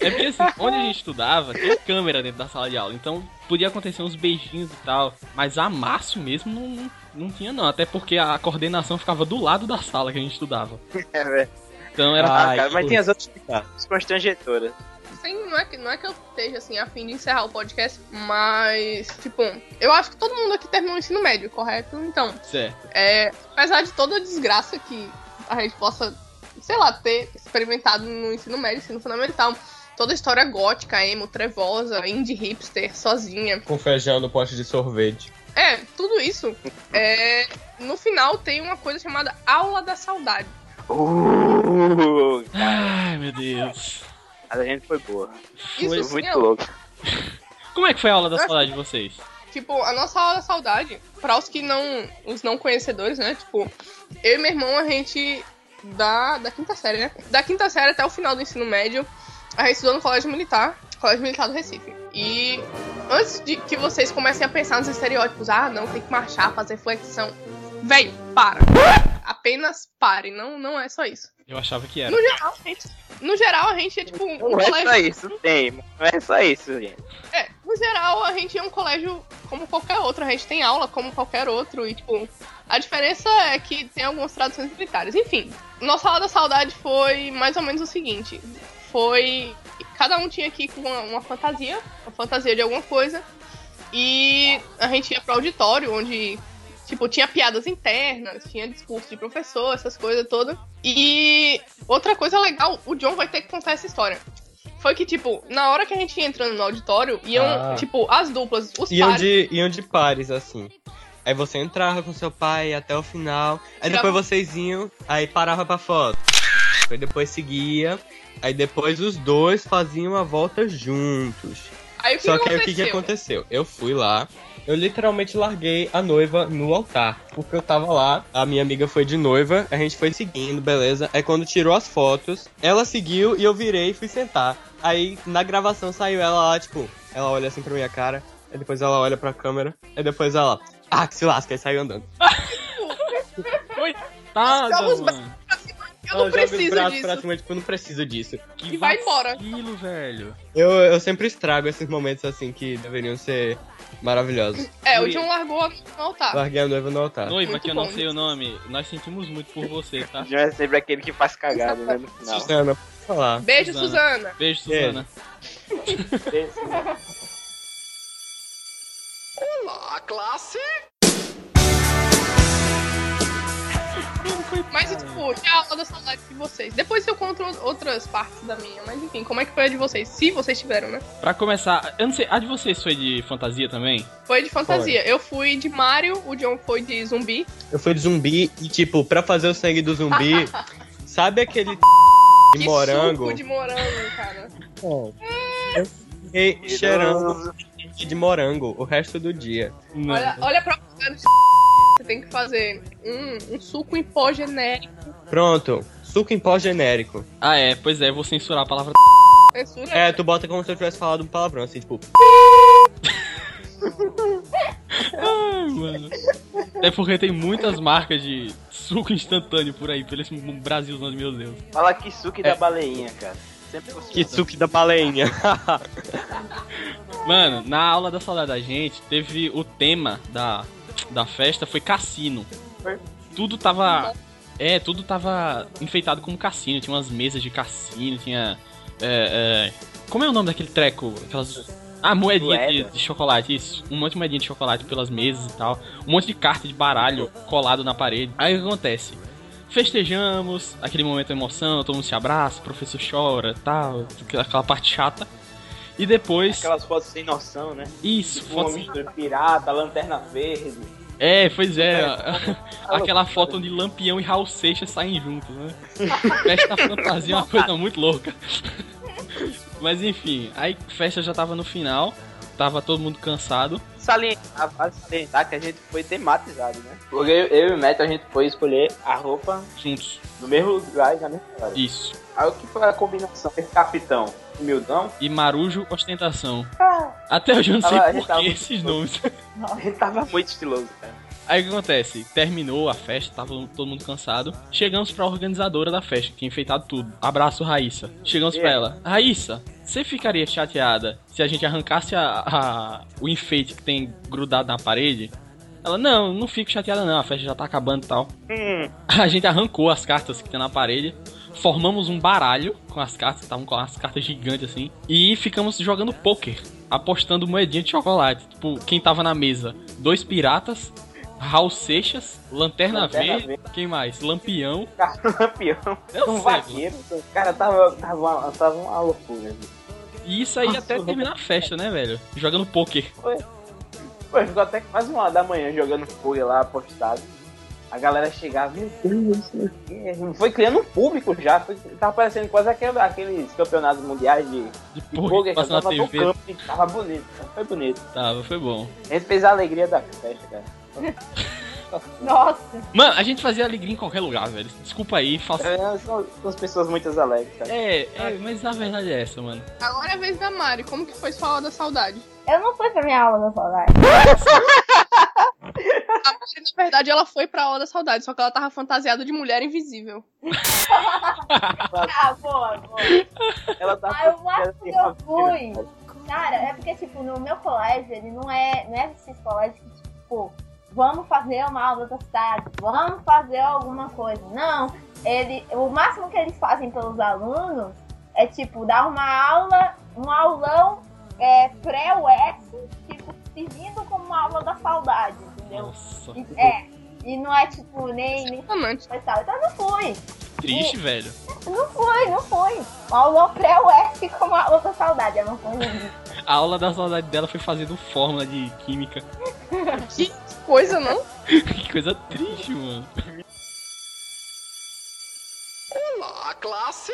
É porque assim, onde a gente estudava, tinha câmera dentro da sala de aula, então podia acontecer uns beijinhos e tal, mas amasso mesmo não, não, não tinha não, até porque a coordenação ficava do lado da sala que a gente estudava. É, velho. Então era. Ah, Ai, cara, mas tem as outras as constrangedoras. Não é, que, não é que eu esteja assim a fim de encerrar o podcast, mas, tipo, eu acho que todo mundo aqui terminou o ensino médio, correto? Então, Certo. é, apesar de toda a desgraça que a gente possa, sei lá, ter experimentado no ensino médio, ensino fundamental, toda a história gótica, emo, trevosa, indie hipster, sozinha, Com feijão no pote de sorvete. é, tudo isso, é, no final tem uma coisa chamada aula da saudade. Uh, Ai, meu Deus. Mas a gente foi boa. Isso Foi muito é louco. Como é que foi a aula da saudade de vocês? Tipo, a nossa aula da saudade, para os que não. os não conhecedores, né? Tipo, eu e meu irmão, a gente. Da, da quinta série, né? Da quinta série até o final do ensino médio, a gente estudou no Colégio Militar, Colégio Militar do Recife. E antes de que vocês comecem a pensar nos estereótipos, ah, não, tem que marchar, fazer flexão. Véi, para. Apenas pare, não, não é só isso. Eu achava que era. No geral, a gente, no geral, a gente é tipo um Não é colégio. só isso, tem, não é só isso, gente. É, no geral, a gente é um colégio como qualquer outro. A gente tem aula como qualquer outro. E, tipo, a diferença é que tem algumas traduções militares. Enfim, nossa aula da saudade foi mais ou menos o seguinte: foi. Cada um tinha aqui com uma, uma fantasia, uma fantasia de alguma coisa. E a gente ia pro auditório, onde Tipo, tinha piadas internas, tinha discurso de professor, essas coisas todas. E outra coisa legal, o John vai ter que contar essa história. Foi que, tipo, na hora que a gente ia entrando no auditório, iam, Ah. tipo, as duplas, os Iam pares. de, iam de pares, assim. Aí você entrava com seu pai até o final. Aí Tirava- depois vocês iam, aí parava pra foto. Aí depois seguia. Aí depois os dois faziam a volta juntos. Aí Só que que aí o que, que aconteceu? Eu fui lá, eu literalmente larguei a noiva no altar. Porque eu tava lá, a minha amiga foi de noiva, a gente foi seguindo, beleza. Aí quando tirou as fotos, ela seguiu e eu virei e fui sentar. Aí na gravação saiu ela lá, tipo, ela olha assim pra minha cara, aí depois ela olha pra câmera, aí depois ela, ah, que se lasca, aí saiu andando. Coitada, Joga os mano. Eu não os preciso braços disso. pra cima, tipo, eu não preciso disso. E vai embora. Vacilo, velho. Eu, eu sempre estrago esses momentos assim que deveriam ser maravilhosos. É, o John largou a no altar. Larguei a noiva no altar. Noiva, Muito que eu não sei o nome, nós sentimos muito por você, tá? John é sempre aquele que faz cagada, né, no final. Susana, pode falar. Beijo, Suzana. Suzana. Beijo, Suzana. Olá, classe! Mas, tipo, tinha a aula da saudade de vocês. Depois eu conto outras partes da minha. Mas, enfim, como é que foi a de vocês? Se vocês tiveram, né? Pra começar, eu não sei, a de vocês foi de fantasia também? Foi de fantasia. Eu fui de Mario, o John foi de zumbi. Eu fui de zumbi e, tipo, pra fazer o sangue do zumbi, sabe aquele de Que morango? suco de morango, cara. Eu fiquei cheirando de morango o resto do dia. Olha, olha pra você tem que fazer um, um suco em pó genérico. Pronto, suco em pó genérico. Ah, é, pois é, eu vou censurar a palavra. Censura. É, tu bota como se eu tivesse falado um palavrão, assim, tipo. Ai, mano. É porque tem muitas marcas de suco instantâneo por aí, pelo esse Brasilzão de meu Deus. Fala que suque da baleinha, cara. Sempre. Que suco da baleinha. Mano, na aula da saudade da gente, teve o tema da, da festa foi cassino. Foi? Tudo tava. É, tudo tava enfeitado como cassino. Tinha umas mesas de cassino, tinha. É, é, como é o nome daquele treco? Aquelas. Ah, moedinha de, de chocolate, isso. Um monte de moedinha de chocolate pelas mesas e tal. Um monte de carta de baralho colado na parede. Aí o que acontece? Festejamos, aquele momento de emoção, todo mundo se abraça, o professor chora tal, aquela parte chata. E depois. Aquelas fotos sem noção, né? Isso, Tipo, uma fotos. mistura pirata, lanterna verde. É, pois é. Aquela foto onde Lampião e Raul Seixas saem juntos, né? Festa fantasia é uma coisa muito louca. Mas enfim, aí a festa já tava no final, tava todo mundo cansado. Salientar, salientar que a gente foi tematizado, né? Porque eu, eu e o Neto, a gente foi escolher a roupa Juntos. no mesmo lugar e na mesma hora. Isso. Aí o que foi a combinação? Capitão humildão, E Marujo, ostentação. Até hoje eu não Tava- sei a gente por tava que muito esses nomes. gente tava muito estiloso, cara. Aí o que acontece? Terminou a festa, tava todo mundo cansado. Chegamos pra organizadora da festa, que tinha enfeitado tudo. Abraço, Raíssa. Chegamos pra ela. Raíssa, você ficaria chateada se a gente arrancasse a, a- o enfeite que tem grudado na parede? Ela, não, não fico chateada não, a festa já tá acabando e tal. Hum, A gente arrancou as cartas que tem na parede, formamos um baralho com as cartas, que estavam com as cartas gigantes assim, e ficamos jogando poker, apostando moedinha de chocolate. Tipo, quem tava na mesa? Dois piratas, Raul Seixas, Lanterna, Lanterna Verde, quem mais? Lampião. campeão, Eu um sei, vaqueiro. Cara, tava, tava, uma, tava uma loucura. E isso aí Nossa, até terminar a festa, né, velho? Jogando poker. Pô, ficou até quase uma hora da manhã jogando fogo lá, apostado. A galera chegava, meu Deus. Foi criando um público já. Foi, tava parecendo quase aquele, aqueles campeonatos mundiais de, De de poker, que tava no TV. campo. Tava bonito, foi bonito. Tava, foi bom. A gente fez a alegria da festa, cara. Nossa. Mano, a gente fazia alegria em qualquer lugar, velho. Desculpa aí, falsa. É, são, são as pessoas muito alegres, cara. É, é, mas na verdade é essa, mano. Agora é a vez da Mari. Como que foi sua aula da saudade? Eu não fui pra minha aula da saudade. A Mari, na verdade, ela foi pra aula da saudade, só que ela tava fantasiada de mulher invisível. Ah, boa, boa. Ela tá Ah, eu acho que eu fui. Cara, é porque, tipo, no meu colégio, ele não é. Não é esses colégios que, tipo, vamos fazer uma aula da cidade, vamos fazer alguma coisa. Não. Ele, o máximo que eles fazem pelos alunos é, tipo, dar uma aula, um aulão é, pré-UES, tipo, servindo uma aula da saudade, entendeu? Nossa. E- é. E não é, tipo, nem. nem Amante. e tal. Então não fui. Triste, velho. Não foi, não foi. Aulão pré-UES como a aula da saudade. É uma coisa de. A aula da saudade dela foi fazendo fórmula de química. Que coisa, não? que coisa triste, mano. Olá, classe!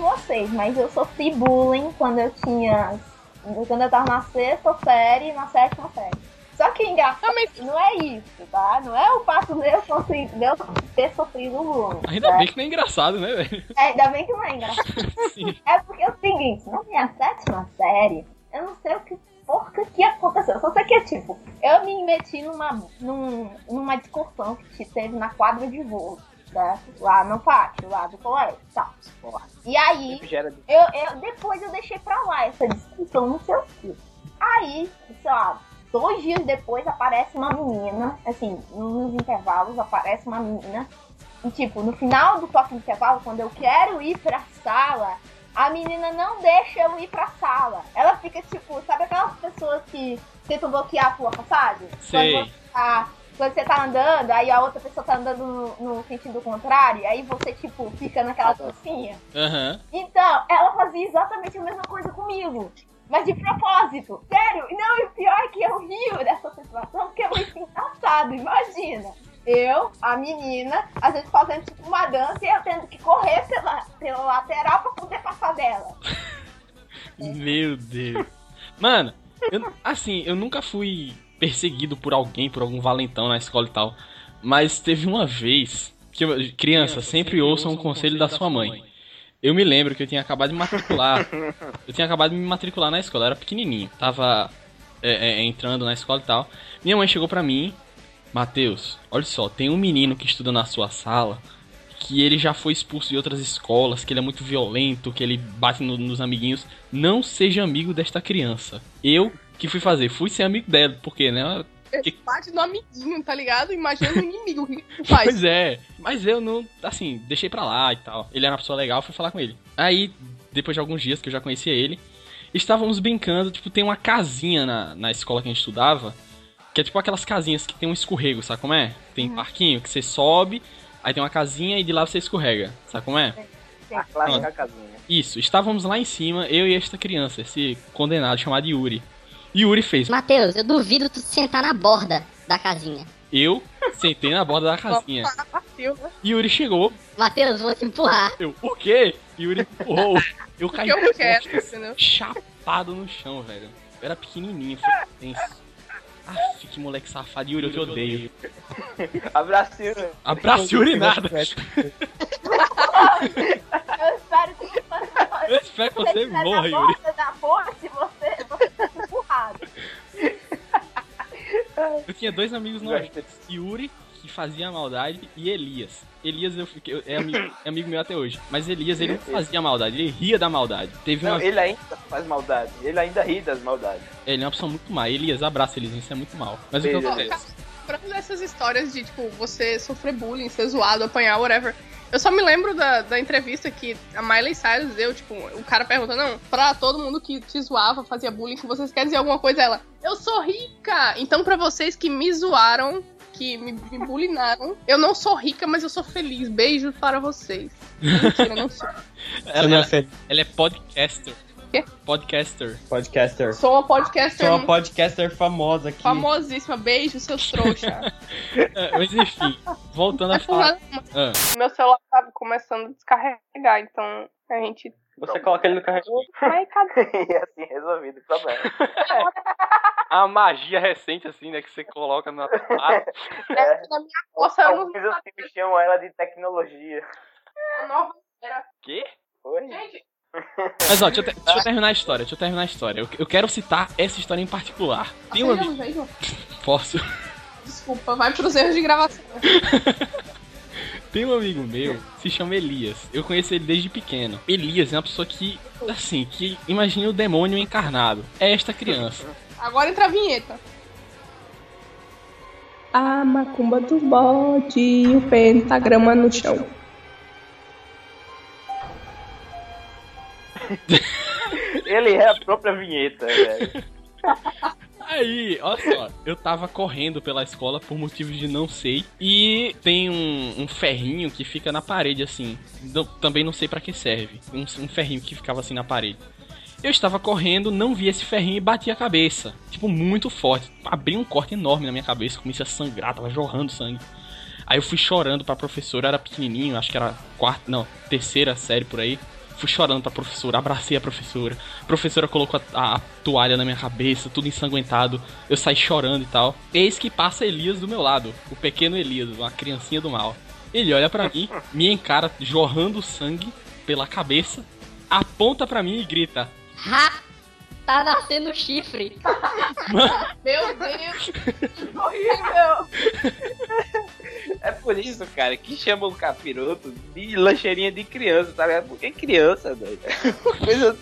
Vocês, mas eu sofri bullying quando eu tinha. Quando eu tava na sexta série e na sétima série. Só que engraçado, não é isso, tá? Não é o fato de eu, sofrer, de eu ter sofrido bullying. Ainda né? bem que não é engraçado, né, velho? É, ainda bem que não é engraçado. É porque é o seguinte, na minha sétima série, eu não sei o que porca que aconteceu. Eu só sei que é tipo, eu me meti numa, num- numa discussão que teve na quadra de voo, né? Lá no pátio, lá do colégio, tá. E aí, de- eu, eu, depois eu deixei pra lá essa discussão, não sei o que. Aí, sei lá, dois dias depois aparece uma menina, assim, nos intervalos aparece uma menina. E tipo, no final do toque de intervalo, quando eu quero ir pra sala, a menina não deixa eu ir pra sala. Ela fica tipo, sabe aquelas pessoas que tentam bloquear a tua passagem? Sei. Quando você tá, quando você tá andando, aí a outra pessoa tá andando no, no sentido contrário, aí você, tipo, fica naquela dancinha. Aham. Então, ela fazia exatamente a mesma coisa comigo. Mas de propósito. Sério. Não, e o pior é que eu rio dessa situação porque é muito engraçado. Imagina. Eu, a menina, a gente fazendo tipo uma dança e eu tendo que correr pela, pela lateral pra poder passar dela. Meu Deus. Mano, eu- assim, eu nunca fui perseguido por alguém, por algum valentão na escola e tal. Mas teve uma vez que, eu- criança, sempre ouça um conselho da sua mãe. Eu me lembro que eu tinha acabado de matricular. Eu tinha acabado de me matricular na escola, eu era pequenininho. Tava é, é, entrando na escola e tal. Minha mãe chegou pra mim, Matheus, olha só, tem um menino que estuda na sua sala que ele já foi expulso de outras escolas, que ele é muito violento, que ele bate no- nos amiguinhos. Não seja amigo desta criança. Eu que fui fazer, fui ser amigo dela, porque, né? Ele bate no amiguinho, tá ligado? Imagina o inimigo. O que que faz? Pois é, mas eu não, assim, deixei pra lá e tal. Ele era uma pessoa legal, fui falar com ele. Aí, depois de alguns dias que eu já conhecia ele, estávamos brincando, tipo, tem uma casinha na, na escola que a gente estudava, que é tipo aquelas casinhas que tem um escorrego, sabe como é? Tem parquinho que você sobe, aí tem uma casinha e de lá você escorrega, sabe como é? A clássica casinha. Isso, estávamos lá em cima, eu e esta criança, esse condenado chamado Yuri. Yuri fez. Matheus, eu duvido tu sentar na borda da casinha. Eu sentei na borda da casinha. Né? Yuri chegou. Matheus, vou te empurrar. Eu, o quê? Yuri empurrou. Eu caí eu quero, costas, entendeu? chapado no chão, velho. Eu era pequenininho, foi tenso. Aff, que moleque safado. Yuri, eu te odeio. Abraço, Yuri. Abraço, Yuri, nada. Eu espero que você Eu espero que você morra, Yuri. da ponte, você, você empurrado. Eu tinha dois amigos nojentos. Yuri, que fazia maldade, e Elias. Elias eu fiquei, é, amigo, é amigo meu até hoje. Mas Elias, ele não fazia maldade, ele ria da maldade. Teve Não, uma... ele ainda faz maldade. Ele ainda ri das maldades. Ele é uma pessoa muito má. Elias, abraça Elias, isso é muito mal. Mas o que acontece? Lembrando dessas histórias de, tipo, você sofrer bullying, ser zoado, apanhar, whatever. Eu só me lembro da, da entrevista que a Miley Cyrus deu, tipo, o cara pergunta, não, pra todo mundo que te zoava, fazia bullying, que vocês querem dizer alguma coisa, ela, eu sou rica! Então pra vocês que me zoaram, que me, me bullyingaram, eu não sou rica, mas eu sou feliz. Beijo para vocês. Mentira, não sou. Ela, é ela- feliz. ela é podcaster. Quê? Podcaster. Podcaster. Sou uma podcaster Sou uma podcaster famosa aqui. famosíssima. Beijo, seus trouxa. É, Mas enfim, voltando a falar. Ah, Meu celular tá começando a descarregar, então a gente. Você coloca ele no carregador. Ai, cadê? e assim, resolvido o problema. a magia recente, assim, né, que você coloca na. É. Na minha coça, eu não chamam ela de tecnologia. A nova era. Quê? Oi? Gente, Mas ó, deixa eu, te- deixa eu terminar a história, deixa eu terminar a história. Eu, eu quero citar essa história em particular. Tem um João. Posso? Desculpa, vai pros erros de gravação. Tem um amigo meu, se chama Elias. Eu conheço ele desde pequeno. Elias é uma pessoa que, assim, que imagina o demônio encarnado. É esta criança. Agora entra a vinheta. A macumba do bode e o pentagrama no chão. Ele é a própria vinheta, velho. Aí, olha só, eu tava correndo pela escola por motivos de não sei. E tem um, um ferrinho que fica na parede, assim. Também não sei pra que serve. Um, um ferrinho que ficava assim na parede. Eu estava correndo, não vi esse ferrinho e bati a cabeça. Tipo, muito forte. Abri um corte enorme na minha cabeça, comecei a sangrar, tava jorrando sangue. Aí eu fui chorando pra professora, era pequenininho, acho que era quarta, não, terceira série por aí. Fui chorando pra professora, abracei a professora. A professora colocou a, a toalha na minha cabeça, tudo ensanguentado. Eu saí chorando e tal. Eis que passa Elias do meu lado, o pequeno Elias, uma criancinha do mal. Ele olha pra mim, me encara jorrando sangue pela cabeça, aponta pra mim e grita: Ha! Tá nascendo chifre. Meu Deus! Horrível! É por isso, cara, que chamam o capiroto de lancheirinha de criança, tá ligado? Porque é criança, velho. Coisa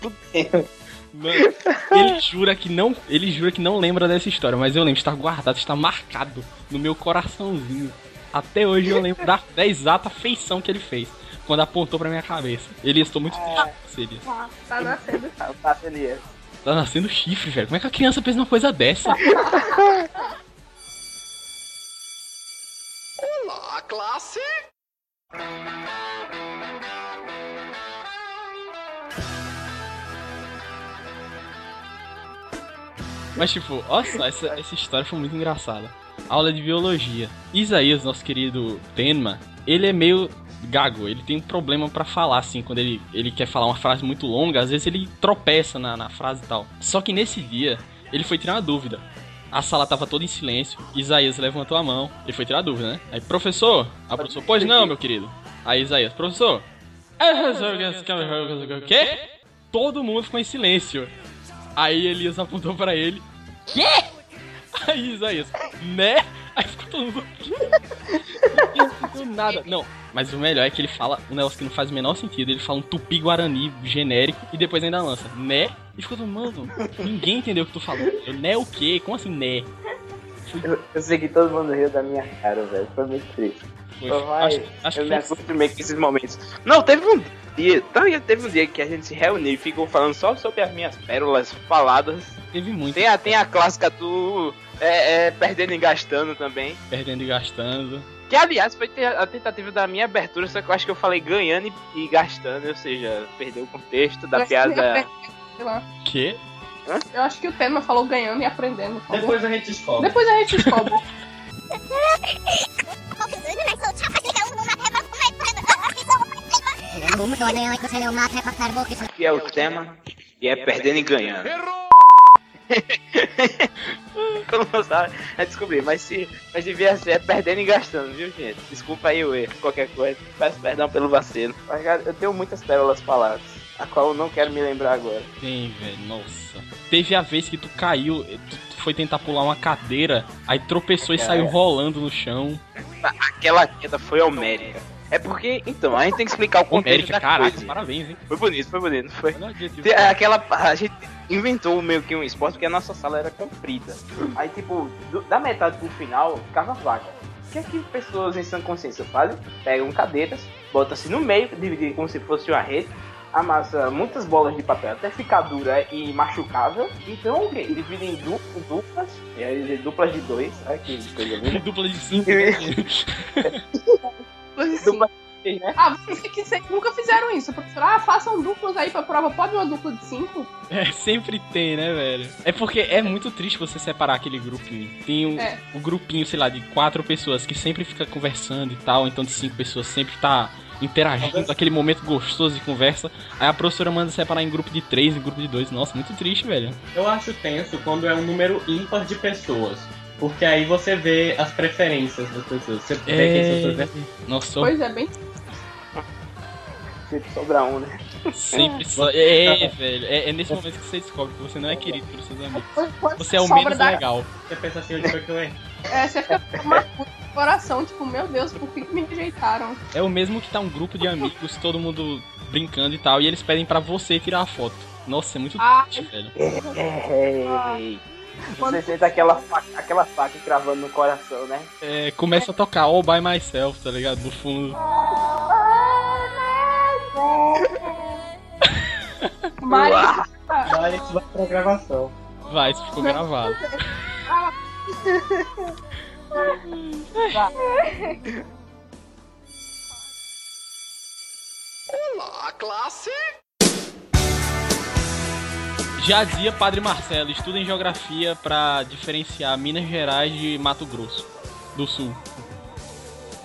do tempo. Mano, ele jura que não, ele jura que não lembra dessa história, mas eu lembro, está guardado, está marcado no meu coraçãozinho. Até hoje eu lembro da, da exata feição que ele fez quando apontou pra minha cabeça. Ele estou muito triste com você, Elias. Tá nascendo. Passa ali. Tá nascendo chifre, velho. Como é que a criança fez uma coisa dessa? Olá, classe! Mas tipo, olha só, essa, essa história foi muito engraçada. Aula de biologia. Isaías, nosso querido Tenma, ele é meio gago, ele tem um problema pra falar, assim, quando ele, ele quer falar uma frase muito longa, às vezes ele tropeça na, na frase e tal. Só que nesse dia, ele foi tirar uma dúvida. A sala tava toda em silêncio, Isaías levantou a mão, ele foi tirar a dúvida, né? Aí, professor, a professor, pois não, meu querido. Aí, Isaías, professor, o quê? Todo mundo ficou em silêncio. Aí Elias apontou pra ele. Quê? Aí Isaías, né? Aí ficou todo mundo. Não nada. Não, mas o melhor é que ele fala um negócio que não faz o menor sentido. Ele fala um tupi-guarani genérico e depois ainda lança, né? E ficou todo mano, ninguém entendeu o que tu falou. Eu, né o quê? Como assim, né? Eu, eu sei que todo mundo riu da minha cara, velho. Foi muito triste. Foi. Mas vai, Acho- acho eu que me acostumei com esses momentos. Não, teve um dia. Também teve um dia que a gente se reuniu e ficou falando só sobre as minhas pérolas faladas. Teve muito. Tem a, tem a clássica do. É, é, perdendo e gastando também. Perdendo e gastando. Que aliás foi a tentativa da minha abertura, só que eu acho que eu falei ganhando e, e gastando, ou seja, perdeu o contexto da Eu piada. sei lá. Que? Eu acho que o tema falou ganhando e aprendendo. falou. Depois a gente descobre. Depois a gente descobre. Que é o tema, e é perdendo e ganhando. Como sabe, é descobrir, mas se mas devia ser é perdendo e gastando, viu gente? Desculpa aí o erro, qualquer coisa. Peço perdão pelo vacilo. Mas cara, eu tenho muitas pérolas faladas, a qual eu não quero me lembrar agora. Tem, velho, nossa. Teve a vez que tu caiu, tu, foi tentar pular uma cadeira, aí tropeçou e É. saiu rolando no chão. Aquela queda foi homérica. É porque, então, a gente tem que explicar o contexto Homérica, da caraca, coisa. parabéns, hein? Foi bonito, foi bonito, foi. Tem Aquela, a gente inventou meio que um esporte porque a nossa sala era comprida. Aí, tipo, do- da metade pro final, ficava vaga. O que é que pessoas em sã consciência fazem? Pegam cadeiras, botam-se no meio, dividem como se fosse uma rede, amassa muitas bolas de papel até ficar dura e machucável. Então, o quê? Dividem em du- duplas, e aí duplas de dois. Ai, que coisa linda. Dupla de cinco. Dupla de né? Ah, vocês que vocês nunca fizeram isso. A professora, ah, façam duplos aí pra prova. Pode uma dupla de cinco? É, sempre tem, né, velho? É porque é muito triste você separar aquele grupinho. Tem um, É. o grupinho, sei lá, de quatro pessoas que sempre fica conversando e tal, então de cinco pessoas sempre tá interagindo, aquele momento gostoso de conversa. Aí a professora manda separar em grupo de três, em grupo de dois. Nossa, muito triste, velho. Eu acho tenso quando é um número ímpar de pessoas. Porque aí você vê as preferências das pessoas. Você vê quem são É... suas Nossa, Pois é, bem. Sempre sobra um, né? Sempre so... É, velho. É, é nesse momento que você descobre que você não é querido pelos seus amigos. Você é o Sobra menos da- legal. Você pensa assim, onde foi que eu errei? É, você fica com uma puta no coração, tipo, meu Deus, por que que me rejeitaram? É o mesmo que tá um grupo de amigos, todo mundo brincando e tal, e eles pedem pra você tirar a foto. Nossa, é muito Ah. triste, velho. Ei, Você sente aquela faca, aquela faca cravando no coração, né? É, começa a tocar All By Myself, tá ligado? No fundo. Mas. Vai, isso vai pra gravação. Vai, isso ficou gravado. Olá, classe! Já dizia Padre Marcelo, estuda em geografia pra diferenciar Minas Gerais de Mato Grosso do Sul.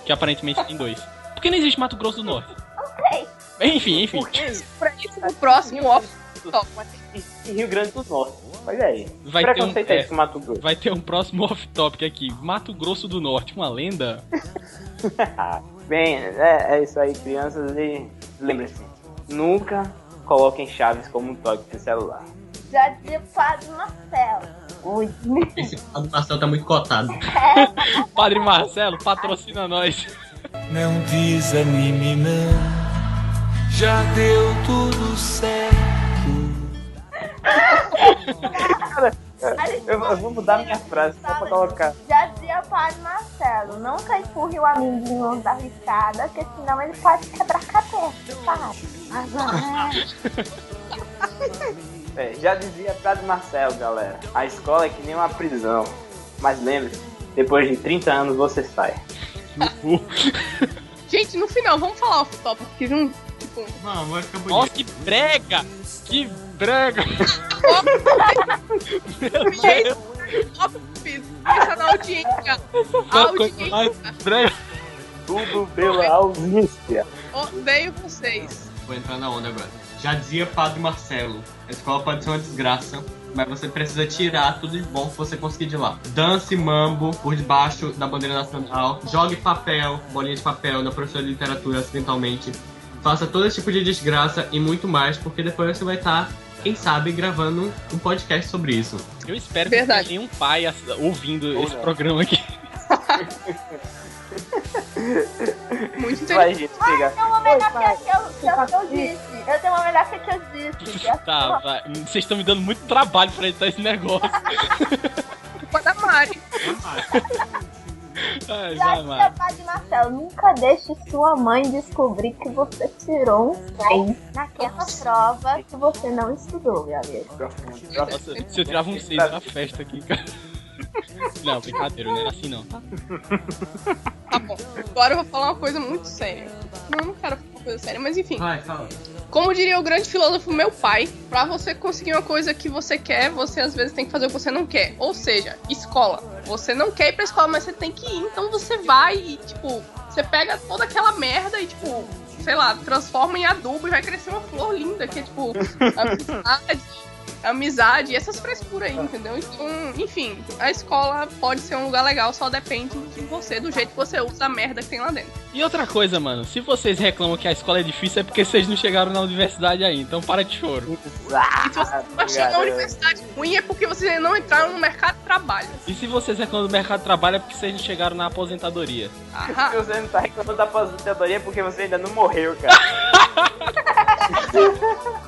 Que aparentemente tem dois. Por que não existe Mato Grosso do Norte? Ok. Enfim, enfim. Pra isso, no próximo off top. E Rio Grande do Norte. Olha aí. Vai ter, um, é é, Mato Grosso. vai ter um próximo off-topic aqui. Mato Grosso do Norte, uma lenda? Bem, é, é isso aí, crianças. E lembre-se, nunca coloquem chaves como um toque de celular. Já dizia o Padre Marcelo. Ui. Esse Padre Marcelo tá muito cotado. Padre Marcelo, patrocina nós. Não desanime, não. Já deu tudo certo. Eu, eu vou mudar minha frase só pra colocar. Já dizia o Padre Marcelo, nunca empurre o amiguinho da riscada, que senão ele pode quebrar a cabeça, sabe? Mas, É, já dizia Padre Marcelo, galera. A escola é que nem uma prisão. Mas lembre-se, depois de 30 anos você sai. Gente, no final, vamos falar off top, porque não. Tipo. Não, vai ficar bonito. Nossa, que brega! Que brega! Meu Deus! Pensa na audiência. A audiência. Mais brega. Tudo pela ausência. Odeio vocês. Vou entrar na onda agora. Já dizia Padre Marcelo, a escola pode ser uma desgraça, mas você precisa tirar tudo de bom que você conseguir de lá. Dance mambo por debaixo da bandeira nacional, jogue papel, bolinha de papel na professora de literatura acidentalmente. Faça todo esse tipo de desgraça e muito mais, porque depois você vai estar, quem sabe, gravando um podcast sobre isso. Eu espero que Verdade. não tenha nenhum pai ouvindo esse programa aqui. Muito Vai, inteligente. gente, pegar. tem uma melhor que a que eu, que eu, que eu disse. Eu tenho uma melhor que a que eu disse. que é a Tá, vai. Vocês estão me dando muito trabalho pra editar esse negócio. Culpa da Mari. Ai, Já vai. Padre Marcelo, nunca deixe sua mãe descobrir que você tirou um 6 naquela prova que você não estudou, meu amigo. Nossa, se eu tirava um 6 na festa aqui, cara. Não, brincadeira, não era assim não. Tá bom. Agora eu vou falar uma coisa muito séria. Não, eu não quero falar uma coisa séria, mas enfim. Vai, fala. Como diria o grande filósofo meu pai, pra você conseguir uma coisa que você quer, você às vezes tem que fazer o que você não quer. Ou seja, escola. Você não quer ir pra escola, mas você tem que ir, então você vai e, tipo, você pega toda aquela merda e, tipo, sei lá, transforma em adubo e vai crescer uma flor linda, que é, tipo, amizade, amizade e essas frescuras aí, entendeu? Então, enfim, a escola pode ser um lugar legal, só depende de você, do jeito que você usa a merda que tem lá dentro. E outra coisa, mano, se vocês reclamam que a escola é difícil é porque vocês não chegaram na universidade aí, então para de choro. E se você não na universidade ruim é porque vocês não entraram no mercado de trabalho. E se vocês reclamam do mercado de trabalho é porque vocês não chegaram na aposentadoria. Se você não tá reclamando da aposentadoria é porque você ainda não morreu, cara.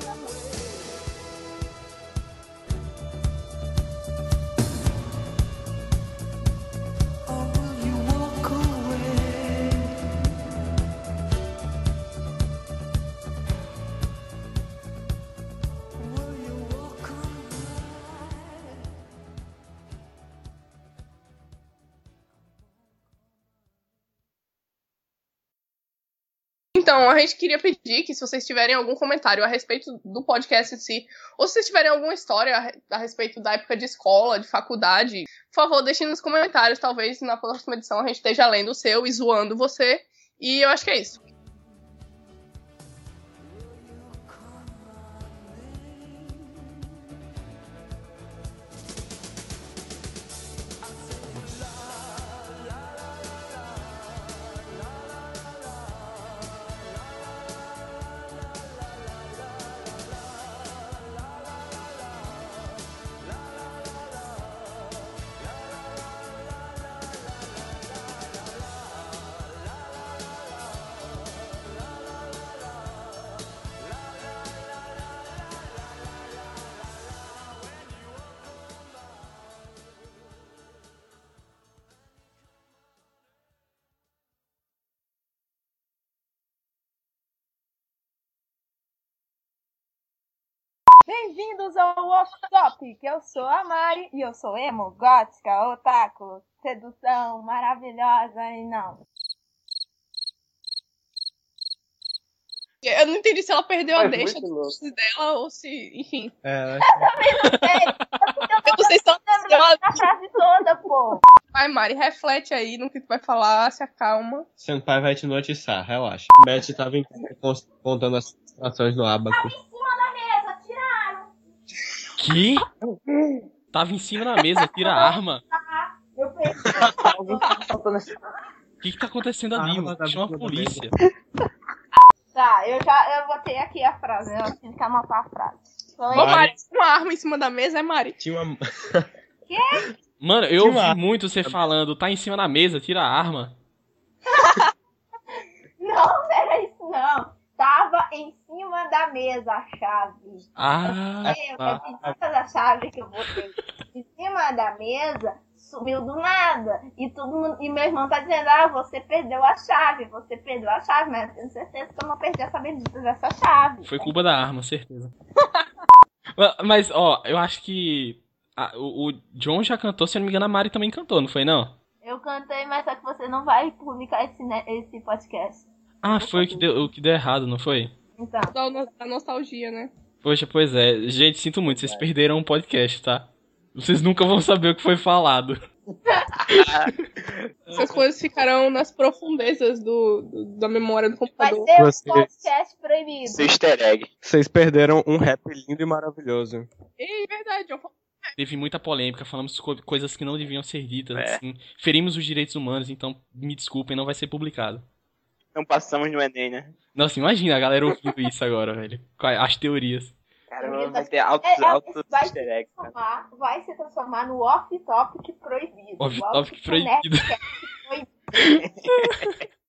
Então, a gente queria pedir que se vocês tiverem algum comentário a respeito do podcast em si, ou se vocês tiverem alguma história a, re- a respeito da época de escola, de faculdade, por favor, deixem nos comentários. Talvez na próxima edição a gente esteja lendo o seu e zoando você. E eu acho que é isso. Bem-vindos ao Off Topic. Eu sou a Mari e eu sou emo, gótica, otaku, sedução maravilhosa e não. Eu não entendi se ela perdeu a deixa dela ou se, enfim. É, Eu não sei se ela Lembrando a frase toda, pô. Vai, Mari, reflete aí no que tu vai falar, se acalma. Senpai vai te noticiar, relaxa. Beth tava contando as situações no abaco. Em cima da mesa, tiraram. Que? Tava em cima da mesa, tira a arma. Eu perdi. O que, que tá acontecendo ali, Arma mano? da Chama a polícia. Tá, eu já eu botei aqui a frase. Eu tenho que anotar a frase. Então, Ô, Mari, uma arma em cima da mesa é Mari. Tinha uma. Mano, eu uma ouvi muito você falando, tá em cima da mesa, tira a arma. Não, não era isso, não. Tava em cima da mesa a chave. Ah, Eu tá. todas as chaves que eu botei em cima da mesa, sumiu do nada. E todo mundo, e meu irmão tá dizendo, ah, você perdeu a chave, você perdeu a chave, mas eu tenho certeza que eu não perdi essa bendita dessa chave. Foi culpa da arma, certeza. Ma- Mas, ó, eu acho que a- o, o John já cantou, se eu não me engano, a Mari também cantou, não foi não? Eu cantei, mas só que você não vai publicar esse, ne- esse podcast. Ah, foi o que deu, o que deu errado, não foi? Então. No- da nostalgia, né? Poxa, pois é. Gente, sinto muito, vocês perderam um podcast, tá? Vocês nunca vão saber o que foi falado. Essas coisas ficarão nas profundezas do, do- da memória do Vai computador. ser um Vocês- podcast proibido. Esse easter egg. Vocês perderam um rap lindo e maravilhoso. Ei, verdade, eu Teve muita polêmica, falamos co- coisas que não deviam ser ditas, É. assim. Ferimos os direitos humanos, então me desculpem, não vai ser publicado não passamos no Enem, né? Nossa, imagina a galera ouvindo isso agora, velho. É? As teorias. Caramba, vai ter altos, é, é altos vai easter né? Vai se transformar no off-topic proibido. Off-topic proibido. proibido.